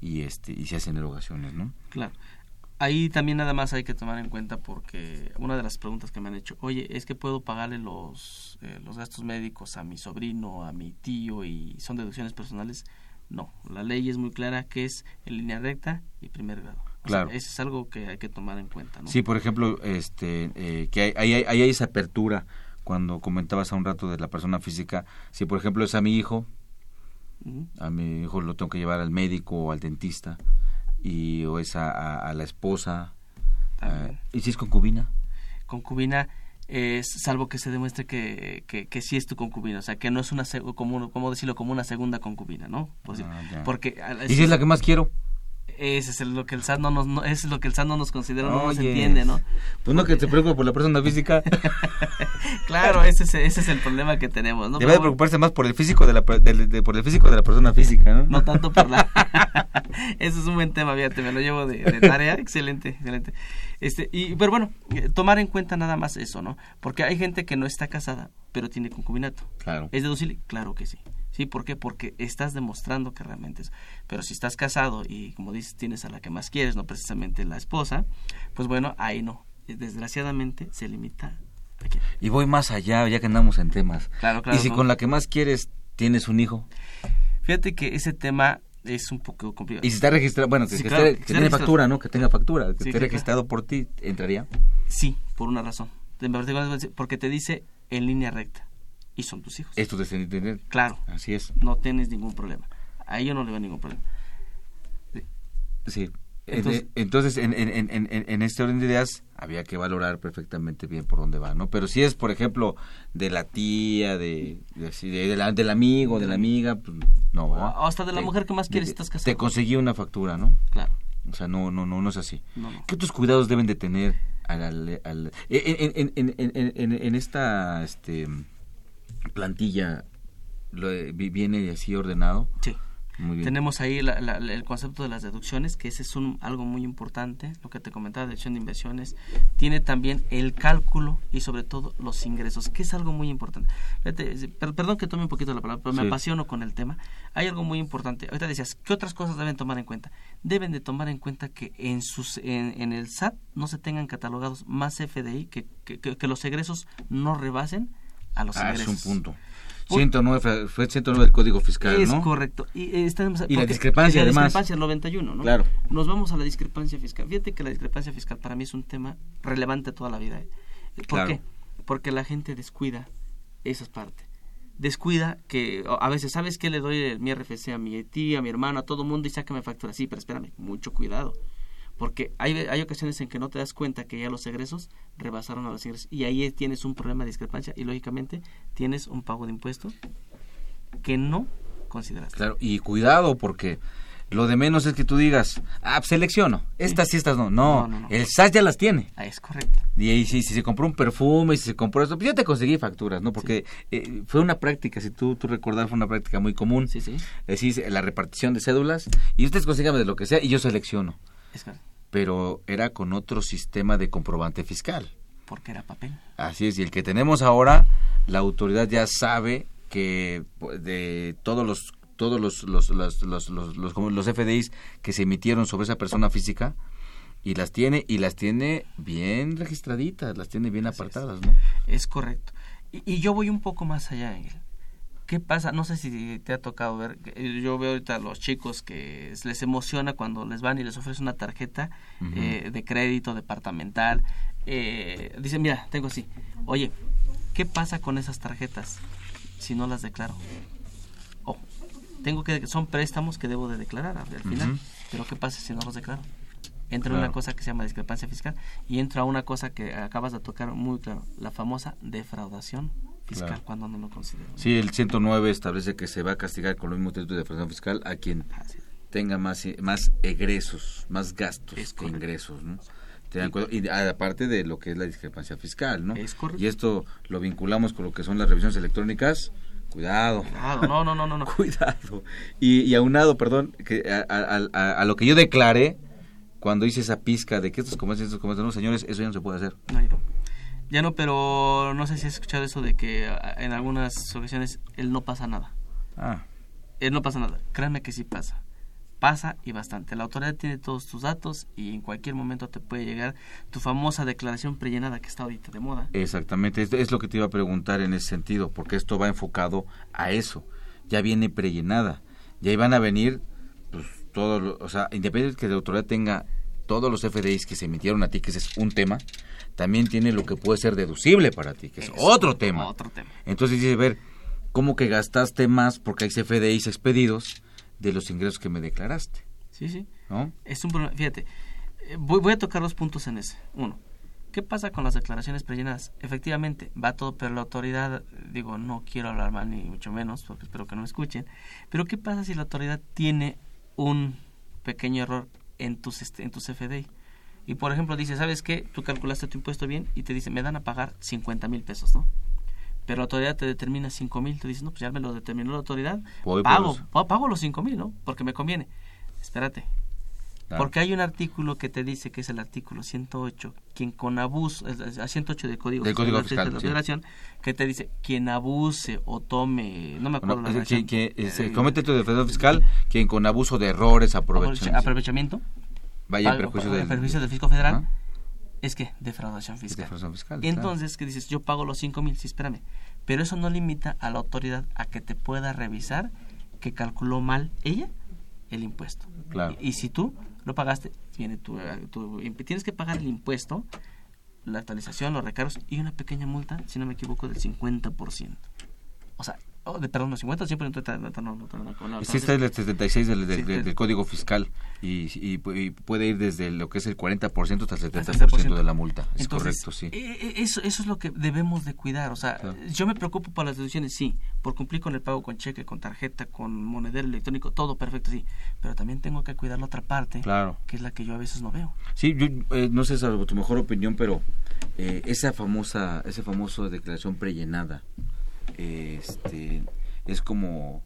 y este y se hacen erogaciones no claro Ahí también nada más hay que tomar en cuenta porque una de las preguntas que me han hecho, oye, es que puedo pagarle los, eh, los gastos médicos a mi sobrino, a mi tío y son deducciones personales. No, la ley es muy clara que es en línea recta y primer grado. O Claro. sea, eso es algo que hay que tomar en cuenta, ¿no? Sí, por ejemplo, este, eh, que hay, hay, hay- hay esa apertura cuando comentabas a un rato de la persona física. Si, por ejemplo, es a mi hijo, a mi hijo lo tengo que llevar al médico o al dentista, y o es a, a- a la esposa, eh, y si es concubina. concubina es salvo que se demuestre que, que, que sí es tu concubina, o sea, que no es una, como, como decirlo, como una segunda concubina, ¿no? Decir- Ah, porque Y si es la que más quiero. Ese es lo que el SAT no nos, no, es lo que el SAT no nos considera, no nos entiende, ¿no? Pues no que te preocupe por la persona física. [laughs] Claro, ese es, ese es el problema que tenemos, ¿no? Debe de preocuparse más por el físico de la, de, por el físico de la persona física, ¿no? no tanto por la... [laughs] [laughs] ese es un buen tema, fíjate, me lo llevo de, de tarea, excelente, excelente. Este, y, pero bueno, eh, tomar en cuenta nada más eso, ¿no? Porque hay gente que no está casada, pero tiene concubinato. Claro. ¿Es deducible? Claro que sí. ¿Sí? ¿Por qué? Porque estás demostrando que realmente es. Pero si estás casado y, como dices, tienes a la que más quieres, no precisamente la esposa, pues bueno, ahí no. Desgraciadamente se limita. Y voy más allá, ya que andamos en temas. Claro, claro. y si con la que más quieres tienes un hijo, Fíjate que ese tema es un poco complicado. y si está registrado, bueno, que, Sí, que claro, esté- que que esté tiene factura, ¿no? Que tenga factura, que Sí, esté registrado por ti, ¿entraría? Sí, por una razón. Porque te dice en línea recta. Y son tus hijos. Es tu descendiente. Claro. Así es. No tienes ningún problema. A ello no le veo ningún problema. Sí. Entonces- Entonces, Entonces en, en, en, en, en este orden de ideas había que valorar perfectamente bien por dónde va, ¿no? Pero si es, por ejemplo, de la tía, de, de, así, de- la- del amigo, de la amiga, pues no. O hasta de la mujer que más quieres de- estás casado. Te conseguí una factura, ¿no? Claro. O sea, no, no, no, no es así. No, no. ¿Qué otros cuidados deben de tener al, al- en- en esta este, plantilla? Lo, vi- ¿Viene así ordenado? Sí. Muy bien. Tenemos ahí la- el concepto de las deducciones, que ese es un, algo muy importante, lo que te comentaba, deducción de inversiones. Tiene también el cálculo y sobre todo los ingresos, que es algo muy importante. Fíjate, per- perdón que tome un poquito la palabra, pero me Sí. apasiono con el tema. Hay algo muy importante. Ahorita decías, ¿qué otras cosas deben tomar en cuenta? Deben de tomar en cuenta que en, sus, en, en el SAT no se tengan catalogados más FDI, que, que, que- que los egresos no rebasen a los Ah, es ingresos. un punto. Por- 109, fue- fue 109 del Código Fiscal, Es ¿no? correcto. Y, eh, estamos- Y la discrepancia, y la además. discrepancia, el 91, ¿no? Claro. Nos vamos a la discrepancia fiscal. Fíjate que la discrepancia fiscal para mí es un tema relevante toda la vida. ¿eh? ¿Por Claro. qué? Porque la gente descuida esa parte. Descuida que a veces, ¿sabes qué? Le doy el- mi RFC a mi tía, a mi hermano, a todo mundo y sácame factura. Sí, pero espérame, mucho cuidado. Porque hay, hay ocasiones en que no te das cuenta que ya los egresos rebasaron a los ingresos. Y ahí tienes un problema de discrepancia y lógicamente tienes un pago de impuestos que no consideraste. Claro, y cuidado porque lo de menos es que tú digas, ah, pues selecciono, estas sí, estas no. No, No, no, el SAS ya las tiene. Ah, es correcto. Y ahí sí, si se compró un perfume, si se compró esto, pues yo te conseguí facturas, ¿no? Porque eh, fue una práctica, si tú, tú recordar, fue una práctica muy común. Sí, sí. Decís la repartición de cédulas y ustedes consíganme de lo que sea y yo selecciono. Es. Pero era con otro sistema de comprobante fiscal. Porque era papel. Así es, y el que tenemos ahora, la autoridad ya sabe que pues, de todos los todos los los los los, los, los, como los FDIs que se emitieron sobre esa persona física y las tiene y las tiene bien registraditas, las tiene bien apartadas, ¿no? Es correcto. Y, y yo voy un poco más allá, Ángel. ¿Qué pasa? No sé si te ha tocado ver. Yo veo ahorita a los chicos que les emociona cuando les van y les ofrece una tarjeta eh, de crédito departamental. Eh, dicen, mira, tengo así. Oye, ¿qué pasa con esas tarjetas si no las declaro? Oh, tengo que son préstamos que debo de declarar al final. Pero ¿qué pasa si no los declaro? Entra Claro. una cosa que se llama discrepancia fiscal y entra una cosa que acabas de tocar muy claro, la famosa defraudación fiscal Claro. cuando no lo considero. Sí, el 109 establece que se va a castigar con los mismos delitos de defraudación fiscal a quien es. tenga más más egresos, más gastos Es que ingresos, ¿no? Y aparte de lo que es la discrepancia fiscal, ¿no? Es correcto. Y esto lo vinculamos con lo que son las revisiones electrónicas. Cuidado. Cuidado, no, no, no, no, no. [laughs] Cuidado. Y, y aunado, perdón, que a, a- a- a lo que yo declaré cuando hice esa pizca de que estos comercios, estos comercios, no, señores, eso ya no se puede hacer. No, no. Ya no, pero no sé si has escuchado eso de que ah, en algunas ocasiones él no pasa nada. Ah, Él no pasa nada. Créanme que sí pasa. pasa y bastante. La autoridad tiene todos tus datos y en cualquier momento te puede llegar tu famosa declaración prellenada que está ahorita de moda. Exactamente, es, es lo que te iba a preguntar en ese sentido, porque esto va enfocado a eso. Ya viene prellenada, ya iban a venir, pues todo, o sea, independientemente que la autoridad tenga todos los FDIs que se emitieron a ti, que ese es un tema, también tiene lo que puede ser deducible para ti, que es, otro tema. Otro tema. Entonces dice, ver, ¿cómo que gastaste más porque hay FDIs expedidos de los ingresos que me declaraste? Sí, sí. ¿No? Es un problema. Fíjate, eh, voy, voy a tocar dos puntos en ese. Uno, ¿qué pasa con las declaraciones prellenadas? Efectivamente, va todo, pero la autoridad, digo, no quiero hablar mal ni mucho menos, porque espero que no me escuchen, pero ¿qué pasa si la autoridad tiene un pequeño error en tus, este, en tus FDI? Y por ejemplo dice, ¿sabes qué? Tú calculaste tu impuesto bien y te dice, me dan a pagar 50 mil pesos, ¿no? Pero la autoridad te determina 5 mil, te dice, no, pues ya me lo determinó la autoridad, Voy pago, los- pago los 5 mil, ¿no? Porque me conviene. Espérate, Claro. porque hay un artículo que te dice que es el artículo 108, quien con abuso, a 108 del Código Del Código de la sí. Federación, que te dice, quien abuse o tome, no me acuerdo Bueno, la es que- redacción, que, eh, se eh, comete tu defensa fiscal quien con abuso de errores aprovecha aprovechamiento, vaya en perjuicio del, perjuicio del fisco federal, es que defraudación fiscal. defraudación fiscal, Y entonces, que dices? Yo pago los 5 mil, sí, espérame. Pero eso no limita a la autoridad a que te pueda revisar que calculó mal ella el impuesto. Claro. Y, y si tú lo pagaste, viene tu, tu- tienes que pagar el impuesto, la actualización, los recargos y una pequeña multa, si no me equivoco, del 50%. O sea, oh, de, perdón, no, 50 siempre está el 76 del, del, Sí, del- del- Código Fiscal y, y y puede ir desde lo que es el 40% hasta el 70% Hasta el 70%. de la multa. Es Entonces, correcto, sí. eh, eh, Eso, eso es lo que debemos de cuidar. O sea, Claro. yo me preocupo por las deducciones, sí, por cumplir con el pago con cheque, con tarjeta, con monedero electrónico, todo perfecto, sí. Pero también tengo que cuidar la otra parte, Claro. que es la que yo a veces no veo. Sí, yo eh, no sé salvo tu mejor opinión, pero eh, esa famosa, esa famosa declaración prellenada, este, es como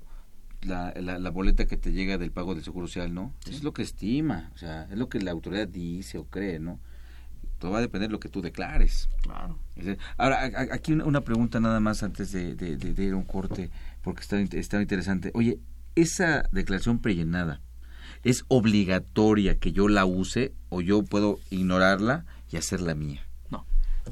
la, la, la boleta que te llega del pago del seguro social, ¿no? Es lo que estima, o sea, es lo que la autoridad dice o cree, ¿no? Todo va a depender de lo que tú declares. Claro. Ahora, aquí una, pregunta nada más antes de, de- ir a un corte, porque está, está interesante. Oye, esa declaración prellenada, ¿es obligatoria que yo la use o yo puedo ignorarla y hacerla mía?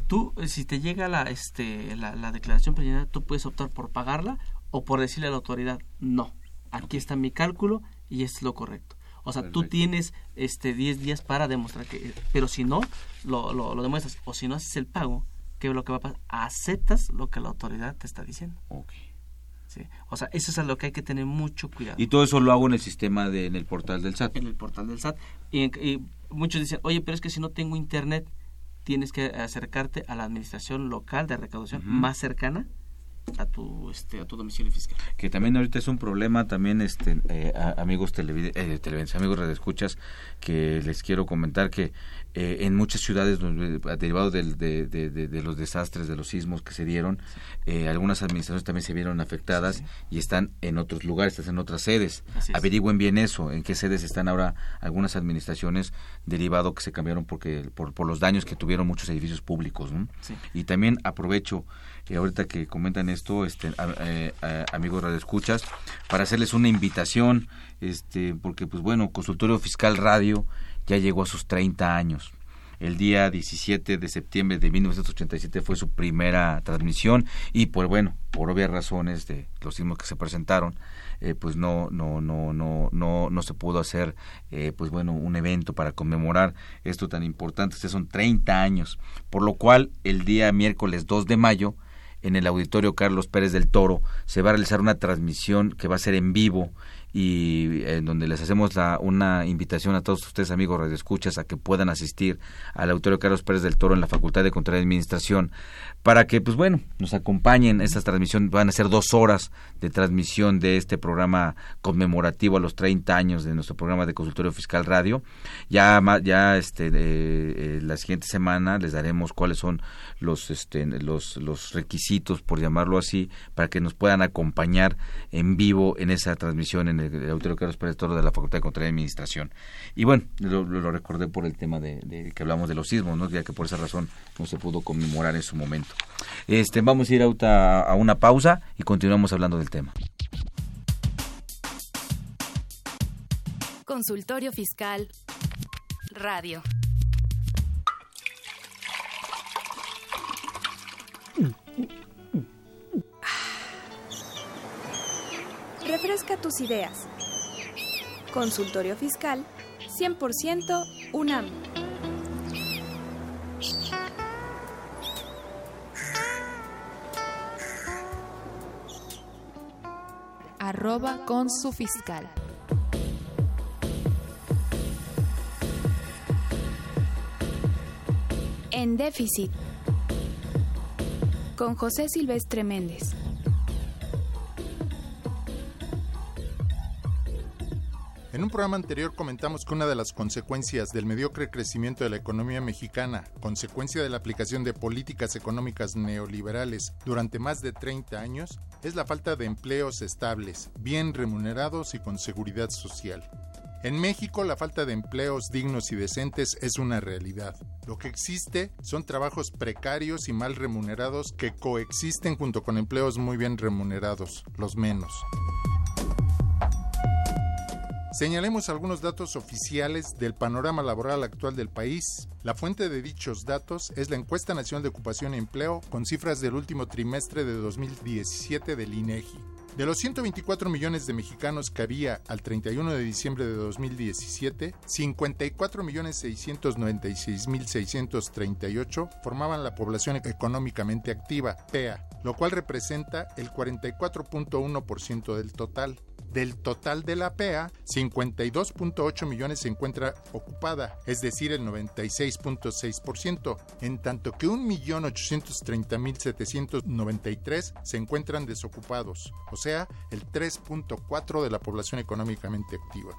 Tú, si te llega la, este, la, la declaración preliminar, tú puedes optar por pagarla o por decirle a la autoridad, no, aquí está mi cálculo y es lo correcto. O sea, tú Perfecto. tienes este 10 días para demostrar que... Pero si no, lo, lo, lo demuestras. O si no haces el pago, ¿qué es lo que va a pasar? Aceptas lo que la autoridad te está diciendo. Ok. ¿sí? O sea, eso es a lo que hay que tener mucho cuidado. Y todo eso lo hago en el sistema, de, en el portal del SAT. en el portal del SAT. Y, y muchos dicen, oye, pero es que si no tengo internet, tienes que acercarte a la administración local de recaudación más cercana a tu este a tu domicilio fiscal. que también ahorita es un problema también este eh, a- amigos televide- eh, televidentes amigos radioescuchas que les quiero comentar que eh, en muchas ciudades donde- derivado del- de, de- de- de los desastres de los sismos que se dieron eh, algunas administraciones también se vieron afectadas y están en otros lugares están en otras sedes averigüen bien eso en qué sedes están ahora algunas administraciones derivado que se cambiaron porque por, por los daños que tuvieron muchos edificios públicos ¿no? Sí. y también aprovecho eh, ahorita que comentan esto este a- eh, amigos radioescuchas para hacerles una invitación este porque pues bueno consultorio fiscal radio ya llegó a sus 30 años. El día 17 de septiembre de 1987 fue su primera transmisión y pues bueno por obvias razones de los sismos que se presentaron eh, pues no no no no no no se pudo hacer eh, pues bueno un evento para conmemorar esto tan importante. Este son 30 años. Por lo cual el día miércoles 2 de mayo en el auditorio Carlos Pérez del Toro. Se va a realizar una transmisión que va a ser en vivo y en donde les hacemos la, una invitación a todos ustedes amigos radioescuchas a que puedan asistir al auditorio Carlos Pérez del Toro en la Facultad de Control y Administración para que pues bueno nos acompañen. Estas transmisiones van a ser dos horas de transmisión de este programa conmemorativo a los 30 años de nuestro programa de consultorio fiscal radio. Ya ya este eh, la siguiente semana les daremos cuáles son los este los los requisitos por llamarlo así para que nos puedan acompañar en vivo en esa transmisión el auditorio Carlos Pérez Toro de la Facultad de Control y Administración. Y bueno lo, recordé por el tema de, que hablamos de los sismos no ya que por esa razón no se pudo conmemorar en su momento. Este vamos a ir a una pausa y continuamos hablando del tema. Consultorio Fiscal Radio. Refresca tus ideas. Consultorio Fiscal 100% UNAM. Arroba con su fiscal. En déficit. Con José Silvestre Méndez. En un programa anterior comentamos que una de las consecuencias del mediocre crecimiento de la economía mexicana, consecuencia de la aplicación de políticas económicas neoliberales durante más de 30 años, es la falta de empleos estables, bien remunerados y con seguridad social. En México la falta de empleos dignos y decentes es una realidad. Lo que existe son trabajos precarios y mal remunerados que coexisten junto con empleos muy bien remunerados, los menos. Señalemos algunos datos oficiales del panorama laboral actual del país. La fuente de dichos datos es la Encuesta Nacional de Ocupación y Empleo con cifras del último trimestre de 2017 del INEGI. De los 124 millones de mexicanos que había al 31 de diciembre de 2017, 54 millones 696 mil 638 formaban la población económicamente activa, PEA, lo cual representa el 44.1% del total. Del total de la PEA, 52.8 millones se encuentra ocupada, es decir, el 96.6%, en tanto que 1.830.793 se encuentran desocupados, o sea, el 3.4 de la población económicamente activa.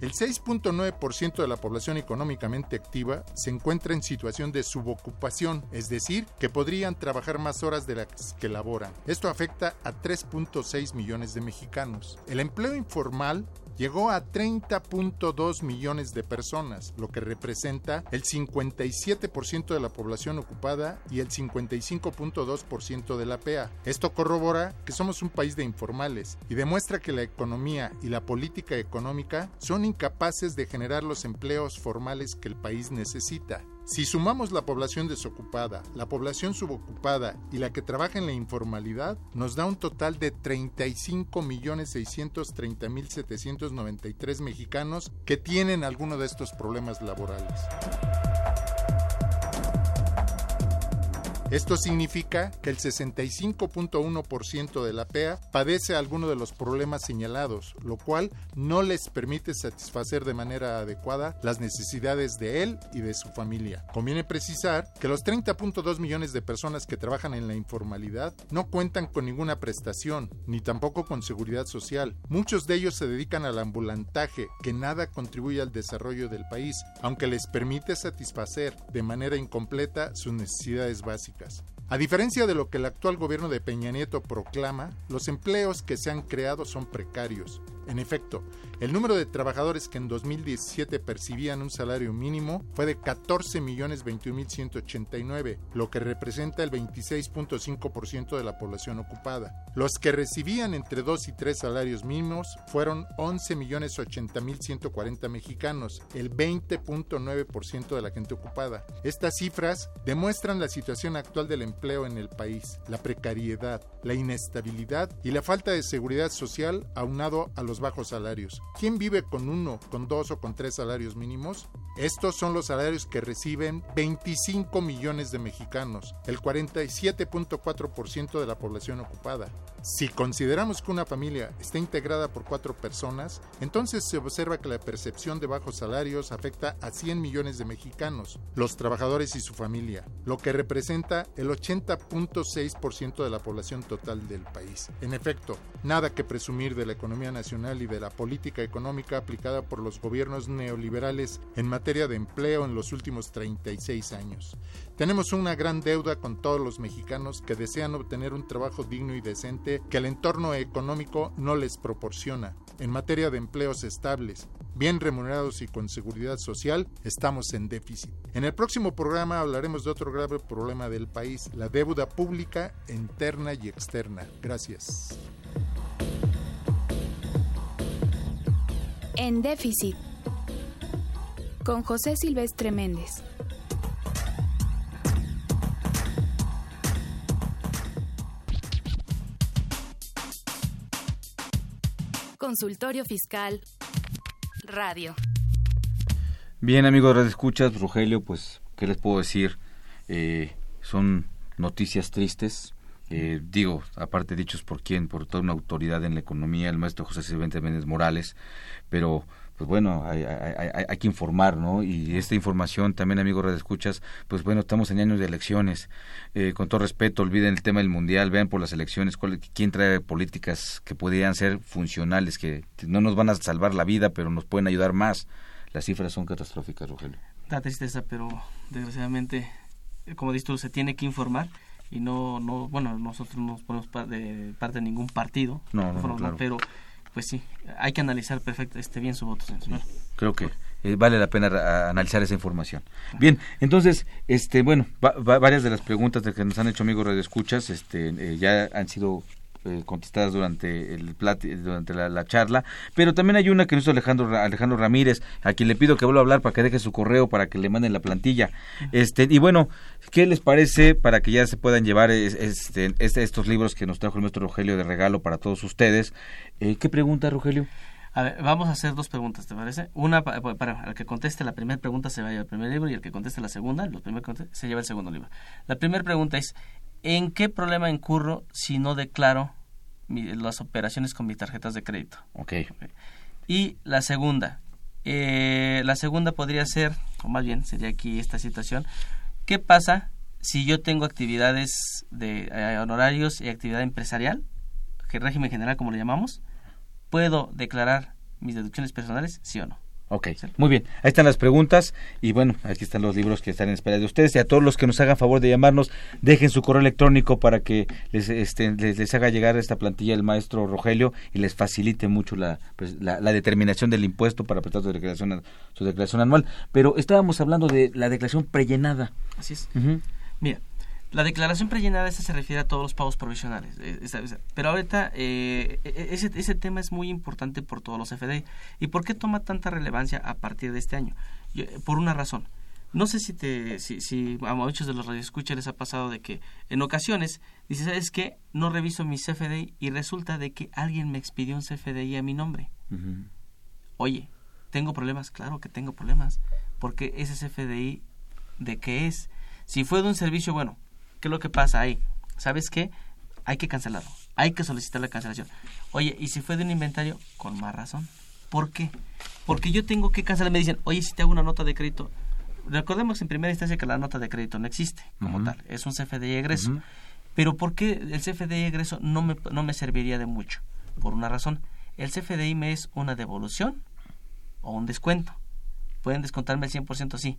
El 6.9% de la población económicamente activa se encuentra en situación de subocupación, es decir, que podrían trabajar más horas de las que laboran. Esto afecta a 3.6 millones de mexicanos. El empleo informal llegó a 30.2 millones de personas, lo que representa el 57% de la población ocupada y el 55.2% de la PEA. Esto corrobora que somos un país de informales y demuestra que la economía y la política económica son incapaces de generar los empleos formales que el país necesita. Si sumamos la población desocupada, la población subocupada y la que trabaja en la informalidad, nos da un total de 35.630.793 mexicanos que tienen alguno de estos problemas laborales. Esto significa que el 65.1% de la PEA padece alguno de los problemas señalados, lo cual no les permite satisfacer de manera adecuada las necesidades de él y de su familia. Conviene precisar que los 30.2 millones de personas que trabajan en la informalidad no cuentan con ninguna prestación, ni tampoco con seguridad social. Muchos de ellos se dedican al ambulantaje, que nada contribuye al desarrollo del país, aunque les permite satisfacer de manera incompleta sus necesidades básicas. A diferencia de lo que el actual gobierno de Peña Nieto proclama, los empleos que se han creado son precarios. En efecto, el número de trabajadores que en 2017 percibían un salario mínimo fue de 14.021.189, lo que representa el 26.5% de la población ocupada. Los que recibían entre 2 y 3 salarios mínimos fueron 11.080.140 mexicanos, el 20.9% de la gente ocupada. Estas cifras demuestran la situación actual del empleo en el país, la precariedad, la inestabilidad y la falta de seguridad social aunado a los bajos salarios. ¿Quién vive con uno, con dos o con tres salarios mínimos? Estos son los salarios que reciben 25 millones de mexicanos, el 47.4% de la población ocupada. Si consideramos que una familia está integrada por cuatro personas, entonces se observa que la percepción de bajos salarios afecta a 100 millones de mexicanos, los trabajadores y su familia, lo que representa el 80.6% de la población total del país. En efecto, nada que presumir de la economía nacional y de la política económica aplicada por los gobiernos neoliberales en materia de empleo en los últimos 36 años. Tenemos una gran deuda con todos los mexicanos que desean obtener un trabajo digno y decente que el entorno económico no les proporciona. En materia de empleos estables, bien remunerados y con seguridad social, estamos en déficit. En el próximo programa hablaremos de otro grave problema del país, la deuda pública interna y externa. Gracias. En déficit, con José Silvestre Méndez. Consultorio Fiscal Radio. Bien, amigos de Escuchas, Rogelio, pues, ¿qué les puedo decir? Eh, son noticias tristes. Eh, digo, aparte dichos por quién, por toda una autoridad en la economía, el maestro José Silvestre Méndez Morales, pero pues bueno, hay, hay, que informar, ¿no? Y esta información también, amigos de escuchas, pues bueno, estamos en años de elecciones. Eh, con todo respeto, olviden el tema del mundial, vean por las elecciones cuál, quién trae políticas que podrían ser funcionales, que no nos van a salvar la vida, pero nos pueden ayudar más. Las cifras son catastróficas, Rogelio. Da tristeza, pero desgraciadamente, como dices tú, se tiene que informar y no, no bueno, nosotros no ponemos parte de, ningún partido, no, no, pero pues sí, hay que analizar perfecto, este, bien su voto. Creo que eh, vale la pena analizar esa información. Bien, entonces, este, bueno, varias de las preguntas que nos han hecho amigos de escuchas, este, eh, ya han sido eh, contestadas durante el durante la, charla, pero también hay una que nos hizo Alejandro Alejandro Ramírez, a quien le pido que vuelva a hablar para que deje su correo para que le manden la plantilla. Este, y bueno, ¿qué les parece para que ya se puedan llevar este, este, estos libros que nos trajo el maestro Rogelio de regalo para todos ustedes? Eh, ¿Qué pregunta, Rogelio? A ver, vamos a hacer dos preguntas, ¿te parece? Una, para, el que conteste la primera pregunta se va a llevar el primer libro y el que conteste la segunda, el primer se lleva el segundo libro. La primera pregunta es, ¿en qué problema incurro si no declaro las operaciones con mis tarjetas de crédito? Ok. Y la segunda, eh, la segunda podría ser, o más bien sería aquí esta situación, ¿qué pasa si yo tengo actividades de eh, honorarios y actividad empresarial, que régimen general como le llamamos, puedo declarar mis deducciones personales, sí o no? Ok, muy bien. Ahí están las preguntas y bueno, aquí están los libros que están en espera de ustedes y a todos los que nos hagan favor de llamarnos, dejen su correo electrónico para que les, este, les, haga llegar esta plantilla el maestro Rogelio y les facilite mucho la, pues, la, determinación del impuesto para prestar su declaración, su declaración anual. Pero estábamos hablando de la declaración prellenada. Así es. Mira, la declaración prellenada esa se refiere a todos los pagos provisionales. Eh, pero ahorita eh, e, e, ese, ese tema es muy importante por todos los FDI. ¿Y por qué toma tanta relevancia a partir de este año? por una razón. No sé si, te, si, si a muchos de los radioescuchas les ha pasado de que en ocasiones dices, ¿sabes qué? No reviso mi CFDI y resulta de que alguien me expidió un CFDI a mi nombre. Oye, ¿tengo problemas? Claro que tengo problemas. Porque ese CFDI, ¿de qué es? Si fue de un servicio, bueno, ¿Qué es lo que pasa ahí? ¿Sabes qué? Hay que cancelarlo. Hay que solicitar la cancelación. Oye, ¿y si fue de un inventario? Con más razón. ¿Por qué? Porque yo tengo que cancelar. Me dicen, oye, si te hago una nota de crédito. Recordemos en primera instancia que la nota de crédito no existe como tal. Es un CFDI egreso. Pero ¿por qué el CFDI egreso no me, no me serviría de mucho? Por una razón. El CFDI me es una devolución o un descuento. Pueden descontarme el 100%, sí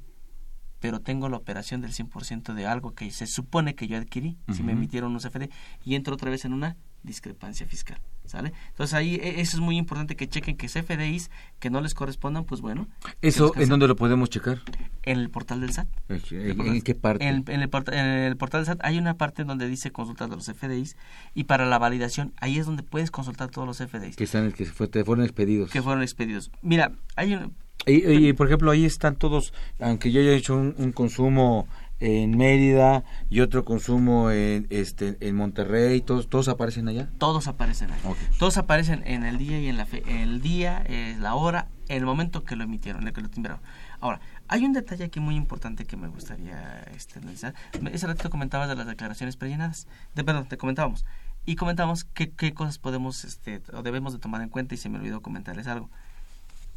pero tengo la operación del 100% de algo que se supone que yo adquirí, si me emitieron un CFD, y entro otra vez en una discrepancia fiscal. ¿Sale? Entonces ahí e, eso es muy importante que chequen que CFDIs que no les correspondan, pues bueno. ¿Eso en dónde lo podemos checar? En el portal del SAT. ¿En, qué parte? En, el, portal, en el portal del SAT hay una parte donde dice consultar los CFDIs y para la validación ahí es donde puedes consultar todos los CFDIs. Que están que fue, te fueron expedidos. Que fueron expedidos. Mira, hay un, y, por ejemplo, ahí están todos, aunque yo haya hecho un, consumo en Mérida y otro consumo en este en Monterrey todos todos aparecen allá. Todos aparecen ahí. Todos aparecen en el día y en la fe el día eh, la hora el momento que lo emitieron el que lo timbraron. Ahora hay un detalle aquí muy importante que me gustaría este, analizar. Ese rato comentabas de las declaraciones prellenadas. De perdón te comentábamos. Y comentábamos qué, qué cosas podemos este o debemos de tomar en cuenta y se me olvidó comentarles algo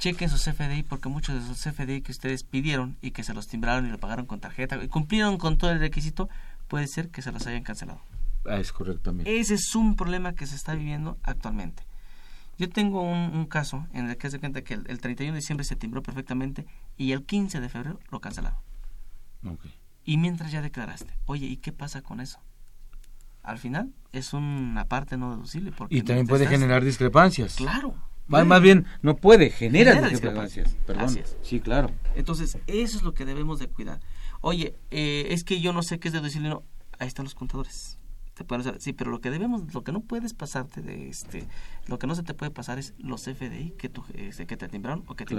chequen su CFDI porque muchos de esos CFDI que ustedes pidieron y que se los timbraron y lo pagaron con tarjeta y cumplieron con todo el requisito, puede ser que se los hayan cancelado. Ah, es correcto también. Ese es un problema que se está viviendo actualmente. Yo tengo un, caso en el que se cuenta que el, 31 de diciembre se timbró perfectamente y el 15 de febrero lo cancelaron. Y mientras ya declaraste, oye, ¿y qué pasa con eso? Al final es una parte no deducible. Porque y también puede generar discrepancias. Claro, más, bien, no puede, genera, discrepancias. Perdón. Sí, claro. Entonces, eso es lo que debemos de cuidar. Oye, eh, es que yo no sé qué es deducible, no. Ahí están los contadores. Te pueden sí, pero lo que debemos, lo que no puedes pasarte de este, lo que no se te puede pasar es los FDI que, tú, este, que te timbraron o que te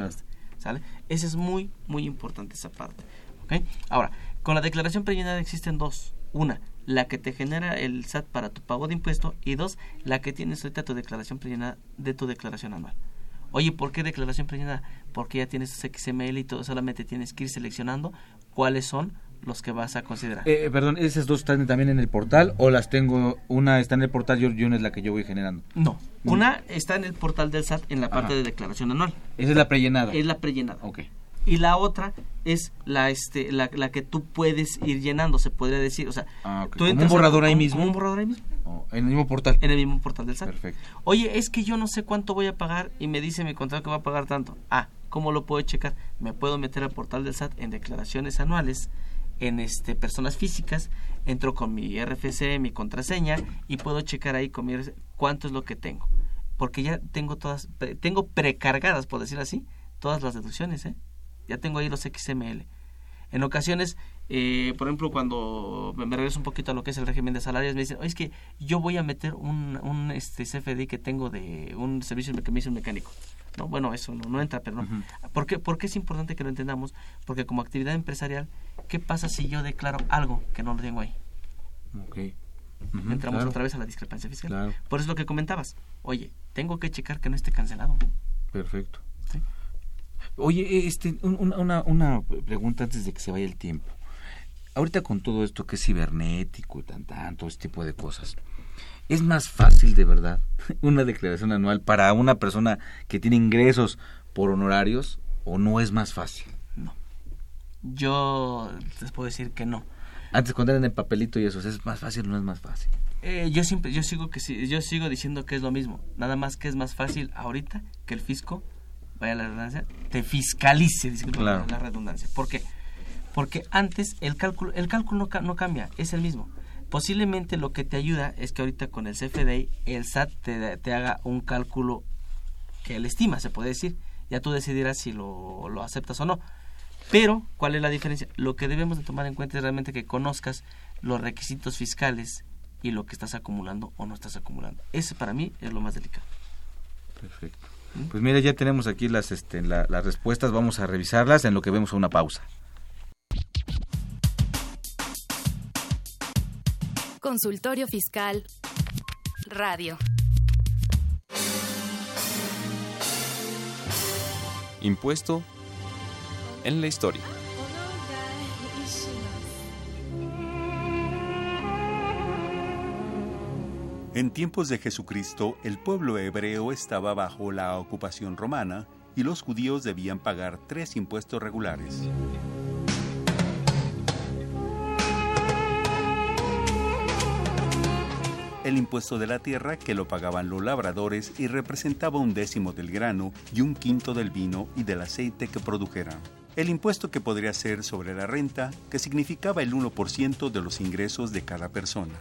¿Sale? Esa es muy, muy importante esa parte. ¿ok? Ahora, con la declaración prellenada existen dos. Una, la que te genera el SAT para tu pago de impuesto y dos, la que tienes ahorita tu declaración prellenada de tu declaración anual. Oye, ¿por qué declaración prellenada? Porque ya tienes XML y todo, solamente tienes que ir seleccionando cuáles son los que vas a considerar. Eh, perdón, ¿esas dos están también en el portal o las tengo, una está en el portal y una es la que yo voy generando? No, una está en el portal del SAT en la parte Ajá. de declaración anual. Esa es la prellenada. Es la prellenada. Ok. Y la otra es la este la, la que tú puedes ir llenando, se podría decir, o sea, Ah, ok. tú ¿Como un a- borrador ahí mismo? un borrador ahí mismo. Oh, en el mismo portal. En el mismo portal del SAT. Perfecto. Oye, es que yo no sé cuánto voy a pagar y me dice mi contrato que va a pagar tanto. Ah, ¿cómo lo puedo checar? Me puedo meter al portal del SAT en declaraciones anuales, en este personas físicas, entro con mi RFC, mi contraseña y puedo checar ahí con mi RFC cuánto es lo que tengo. Porque ya tengo todas, tengo precargadas, por decir así, todas las deducciones, ¿eh? Ya tengo ahí los XML. En ocasiones, eh, por ejemplo, cuando me regreso un poquito a lo que es el régimen de salarios, me dicen, oye, es que yo voy a meter un, un este, CFDI que tengo de un servicio que me hizo un mecánico. No, bueno, eso no, no entra, pero no. ¿Por, qué, ¿Por qué es importante que lo entendamos? Porque como actividad empresarial, ¿qué pasa si yo declaro algo que no lo tengo ahí? Ok. Ujú, Entramos claro. otra vez a la discrepancia fiscal. Claro. Por eso es lo que comentabas. Oye, tengo que checar que no esté cancelado. Perfecto. Oye, este, un- una, una, una pregunta antes de que se vaya el tiempo. Ahorita con todo esto que es cibernético y tan, tan, todo este tipo de cosas, ¿es más fácil de verdad [laughs] una declaración anual para una persona que tiene ingresos por honorarios o no es más fácil? Yo les puedo decir que no. Antes cuando eran en papelito y eso, ¿es más fácil o no es más fácil? Eh, yo siempre, yo sigo que yo sigo diciendo que es lo mismo. Nada más que es más fácil ahorita que el fisco, vaya la redundancia, te fiscalice, disculpa Claro. la redundancia. ¿Por qué? Porque antes el cálculo, el cálculo no cambia, es el mismo. Posiblemente lo que te ayuda es que ahorita con el CFDI el SAT te, te haga un cálculo que él estima, se puede decir. Ya tú decidirás si lo, lo aceptas o no. Pero, ¿cuál es la diferencia? Lo que debemos de tomar en cuenta es realmente que conozcas los requisitos fiscales y lo que estás acumulando o no estás acumulando. Ese para mí es lo más delicado. Perfecto. Pues mira, ya tenemos aquí las, este, la- las respuestas, vamos a revisarlas en lo que vemos una pausa. Consultorio Fiscal Radio. Impuesto en la historia. En tiempos de Jesucristo, el pueblo hebreo estaba bajo la ocupación romana y los judíos debían pagar tres impuestos regulares. El impuesto de la tierra, que lo pagaban los labradores y representaba un décimo del grano y un quinto del vino y del aceite que produjeran. El impuesto que podría ser sobre la renta, que significaba el 1% de los ingresos de cada persona.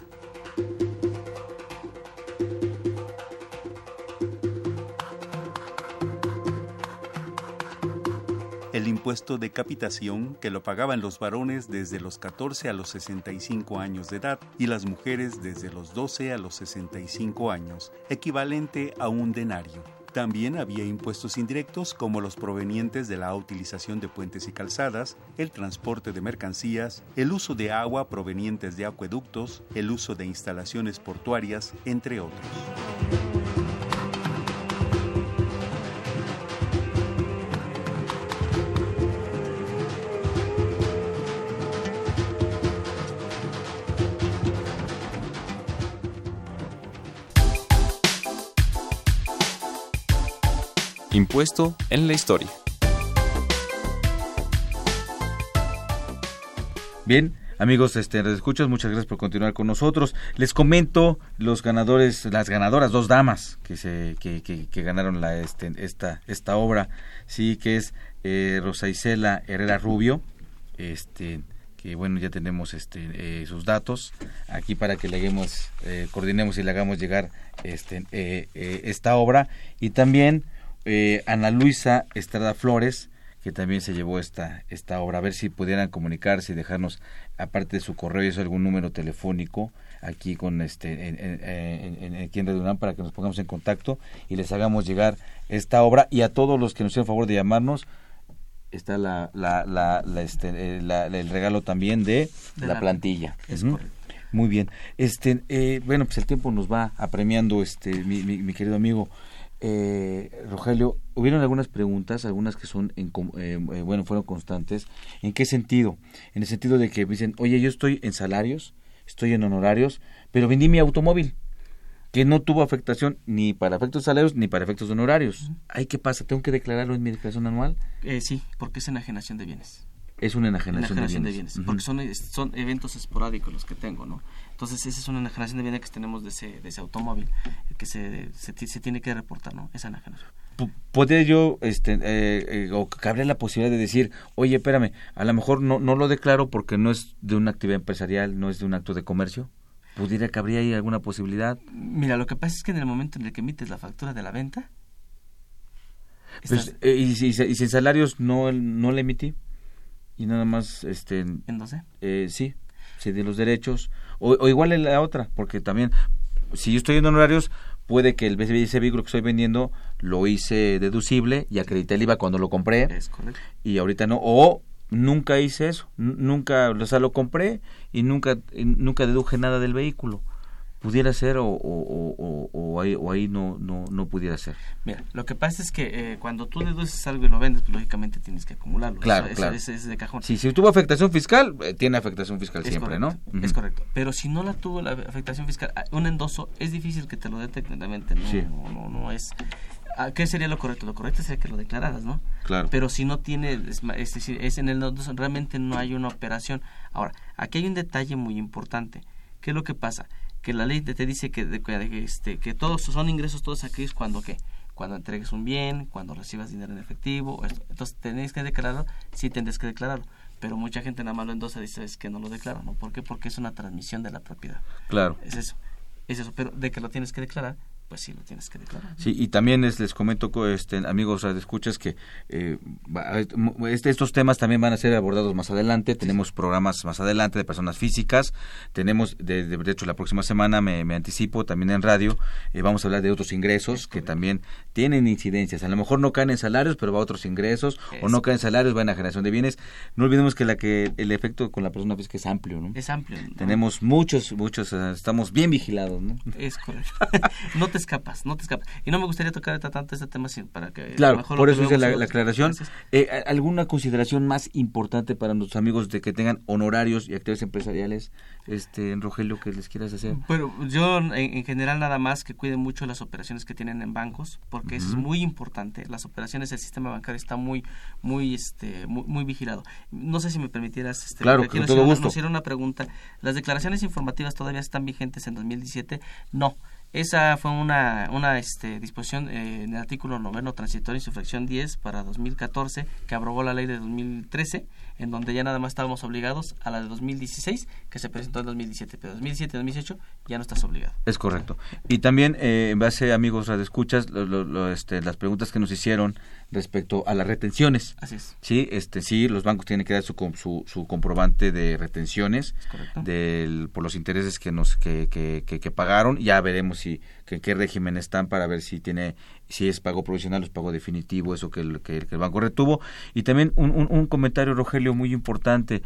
Impuesto de capitación, que lo pagaban los varones desde los 14 a los 65 años de edad y las mujeres desde los 12 a los 65 años, equivalente a un denario. También había impuestos indirectos como los provenientes de la utilización de puentes y calzadas, el transporte de mercancías, el uso de agua provenientes de acueductos, el uso de instalaciones portuarias, entre otros. Impuesto en la historia. Bien, amigos, este, escuchas, muchas gracias por continuar con nosotros. Les comento los ganadores, las ganadoras, dos damas que se, que, ganaron la, este, esta, esta obra, sí, que es eh, Rosa Isela Herrera Rubio, este, que bueno, ya tenemos este, eh, sus datos aquí para que le eh, coordinemos y le hagamos llegar este, eh, esta obra. Y también eh, Ana Luisa Estrada Flores, que también se llevó esta, esta obra. A ver si pudieran comunicarse y dejarnos, aparte de su correo, y eso, algún número telefónico aquí con este en, en, en- en- aquí en Radio UNAM para que nos pongamos en contacto y les hagamos llegar esta obra y a todos los que nos hicieron favor de llamarnos está la, la, la, la, este, eh, la- el regalo también de, De la, la- plantilla. es correcto. Muy bien. Este, eh, bueno, pues el tiempo nos va apremiando, este, mi, mi, mi querido amigo. Eh, Rogelio, hubieron algunas preguntas, algunas que son, en, eh, eh, bueno, fueron constantes. ¿En qué sentido? En el sentido de que dicen, oye, yo estoy en salarios, estoy en honorarios, pero vendí mi automóvil, que no tuvo afectación ni para efectos salarios ni para efectos de honorarios. ¿Ay, qué pasa? ¿Tengo que declararlo en mi declaración anual? Eh, sí, porque es enajenación de bienes. Es una enajenación, enajenación de de bienes. bienes, porque son, son eventos esporádicos los que tengo, ¿no? Entonces, esa es una enajenación de bienes que tenemos de ese, de ese automóvil, que se, se, ti- se tiene que reportar, ¿no? Esa enajenación. ¿Podría yo, este, eh, eh, o cabría la posibilidad de decir, oye, espérame, a lo mejor no, no lo declaro porque no es de una actividad empresarial, no es de un acto de comercio? ¿Pudiera, cabría ahí alguna posibilidad? Mira, lo que pasa es que en el momento en el que emites la factura de la venta, Pues, estás- eh, y, si, y si en salarios no, no le emití y nada más, este, ¿En doce? eh, sí, sí, de los derechos, o, o igual en la otra, porque también, si yo estoy en honorarios, puede que el ese vehículo que estoy vendiendo lo hice deducible y acredité el IVA cuando lo compré. Es correcto. y ahorita no o nunca hice eso nunca o sea lo compré y nunca y nunca deduje nada del vehículo pudiera ser o, o, o, o- ahí, o ahí no, no no pudiera ser Mira, lo que pasa es que eh, cuando tú deduces algo y lo vendes, pues lógicamente tienes que acumularlo. Claro, Eso- claro. Eso es de cajón. si, si tuvo afectación fiscal eh, tiene afectación fiscal Es siempre correcto, no Es correcto. Pero si no la tuvo la afectación fiscal, ah, un endoso, es difícil que te lo detecten realmente. No, Sí. no, no, no es. Ah, ¿Qué sería lo correcto? Lo correcto sería que lo declararas, ¿no? Claro. Pero si no tiene, es, decir, es en el endoso, realmente no hay una operación. Ahora, aquí hay un detalle muy importante. ¿Qué es lo que pasa? Que la ley te, te dice que, de- que, este, que todos son ingresos todos aquellos cuando qué? Cuando entregues un bien, cuando recibas dinero en efectivo. esto. Entonces, tenéis que declararlo, sí tendrás que declararlo. Pero mucha gente nada más lo endosa y dice es que no lo declaro, ¿no? ¿Por qué? Porque es una transmisión de la propiedad. claro Es eso. Es eso. Pero de que lo tienes que declarar, pues sí lo tienes que declarar. Sí, y también es- les comento, co- este, amigos escuchas que eh, este- estos temas también van a ser abordados más adelante. Tenemos programas más adelante de personas físicas. Tenemos, de, de- hecho, la próxima semana, me, me anticipo, también en radio, eh, vamos a hablar de otros ingresos que también tienen incidencias. A lo mejor no caen en salarios, pero va a otros ingresos, o no caen en salarios, va en la generación de bienes. No olvidemos que, la que el efecto con la persona física es amplio, ¿no? Es amplio. ¿no? Tenemos muchos, muchos, eh, estamos bien vigilados, ¿no? Es correcto. [laughs] [laughs] no te escapas, no te escapas. Y no me gustaría tocar tanto este tema sin- para que... Claro, mejor por eso hice la, la aclaración. Eh, ¿a- ¿Alguna consideración más importante para nuestros amigos de que tengan honorarios y actividades empresariales, este, en Rogelio, que les quieras hacer? Pero yo en, en general nada más que cuiden mucho las operaciones que tienen en bancos, porque es muy importante. Las operaciones del sistema bancario está muy, muy, este, muy, muy vigilado. No sé si me permitieras, este, Claro, nos todo gusto. nos hicieron una pregunta. ¿Las declaraciones informativas todavía están vigentes en 2017? No. Esa fue una, una este, disposición eh, en el artículo noveno transitorio en su fracción 10 para 2014 que abrogó la ley de 2013 en donde ya nada más estábamos obligados a la de 2016 que se presentó en 2017 pero 2017 2018 ya no estás obligado Es correcto. Y también, eh, en base, amigos radioescuchas, lo, lo- lo, este, las preguntas que nos hicieron respecto a las retenciones. Así es. Sí, este, sí, los bancos tienen que dar su, su, su comprobante de retenciones del, por los intereses que nos que, que, que, que pagaron. Ya veremos si que, en qué régimen están para ver si tiene si es pago provisional o es pago definitivo, eso que el, que, que el banco retuvo. Y también un, un, un comentario, Rogelio, muy importante.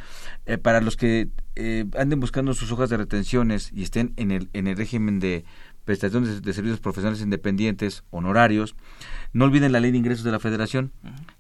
eh, para los que eh, anden buscando sus hojas de retenciones y estén en el, en el régimen de prestación de, de servicios profesionales independientes, honorarios, no olviden la ley de ingresos de la federación,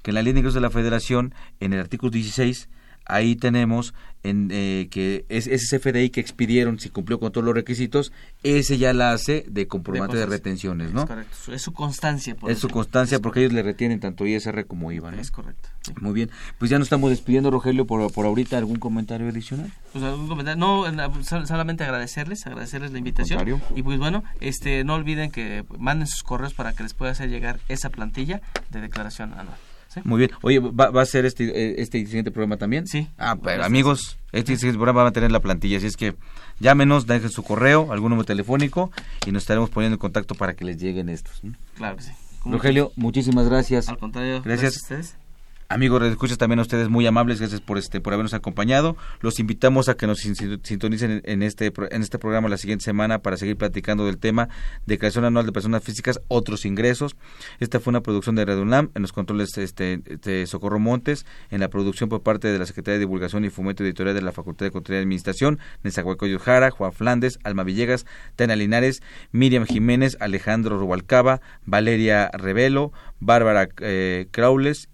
que en la ley de ingresos de la federación, en el artículo 16, ahí tenemos en, eh, que es, ese CFDI que expidieron, si cumplió con todos los requisitos, ese ya la hace de comprobante de, retenciones, ¿no? es correcto Su- es su constancia por Es su constancia porque ellos le retienen tanto ISR como IVA, ¿no? es correcto Muy bien, pues ya nos estamos despidiendo, Rogelio, por, por ahorita, ¿algún comentario adicional? Pues algún comentario. No, solamente agradecerles, agradecerles la invitación. Y pues bueno, este, no olviden que manden sus correos para que les pueda hacer llegar esa plantilla de declaración anual. ¿Sí? Muy bien. Oye, ¿va, va a ser este, eh, este siguiente programa también? Sí. Ah, pero Gracias. amigos, este siguiente programa va a tener la plantilla, así es que llámenos, dejen su correo, algún número telefónico y nos estaremos poniendo en contacto para que les lleguen estos. ¿no? Claro que sí. Rogelio, muchísimas gracias. Al contrario, Gracias. gracias a ustedes. Amigos, escuchas también a ustedes muy amables, gracias por este por habernos acompañado. Los invitamos a que nos sintonicen en este en este programa la siguiente semana para seguir platicando del tema de creación anual de personas físicas, otros ingresos. Esta fue una producción de Radio UNAM en los controles este, de Socorro Montes, en la producción por parte de la Secretaría de Divulgación y Fomento Editorial de la Facultad de Contaduría y Administración, Nezahualcóyotl Jara, Juan Flandes, Alma Villegas, Tena Linares, Miriam Jiménez, Alejandro Rubalcaba, Valeria Revelo, Bárbara eh,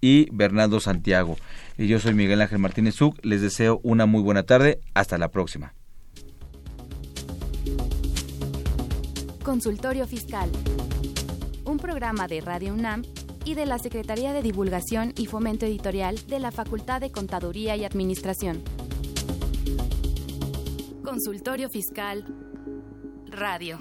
y Bernardo Santiago. Y yo soy Miguel Ángel Martínez Zuc. Les deseo una muy buena tarde. Hasta la próxima. Consultorio Fiscal. Un programa de Radio UNAM y de la Secretaría de Divulgación y Fomento Editorial de la Facultad de Contaduría y Administración. Consultorio Fiscal Radio.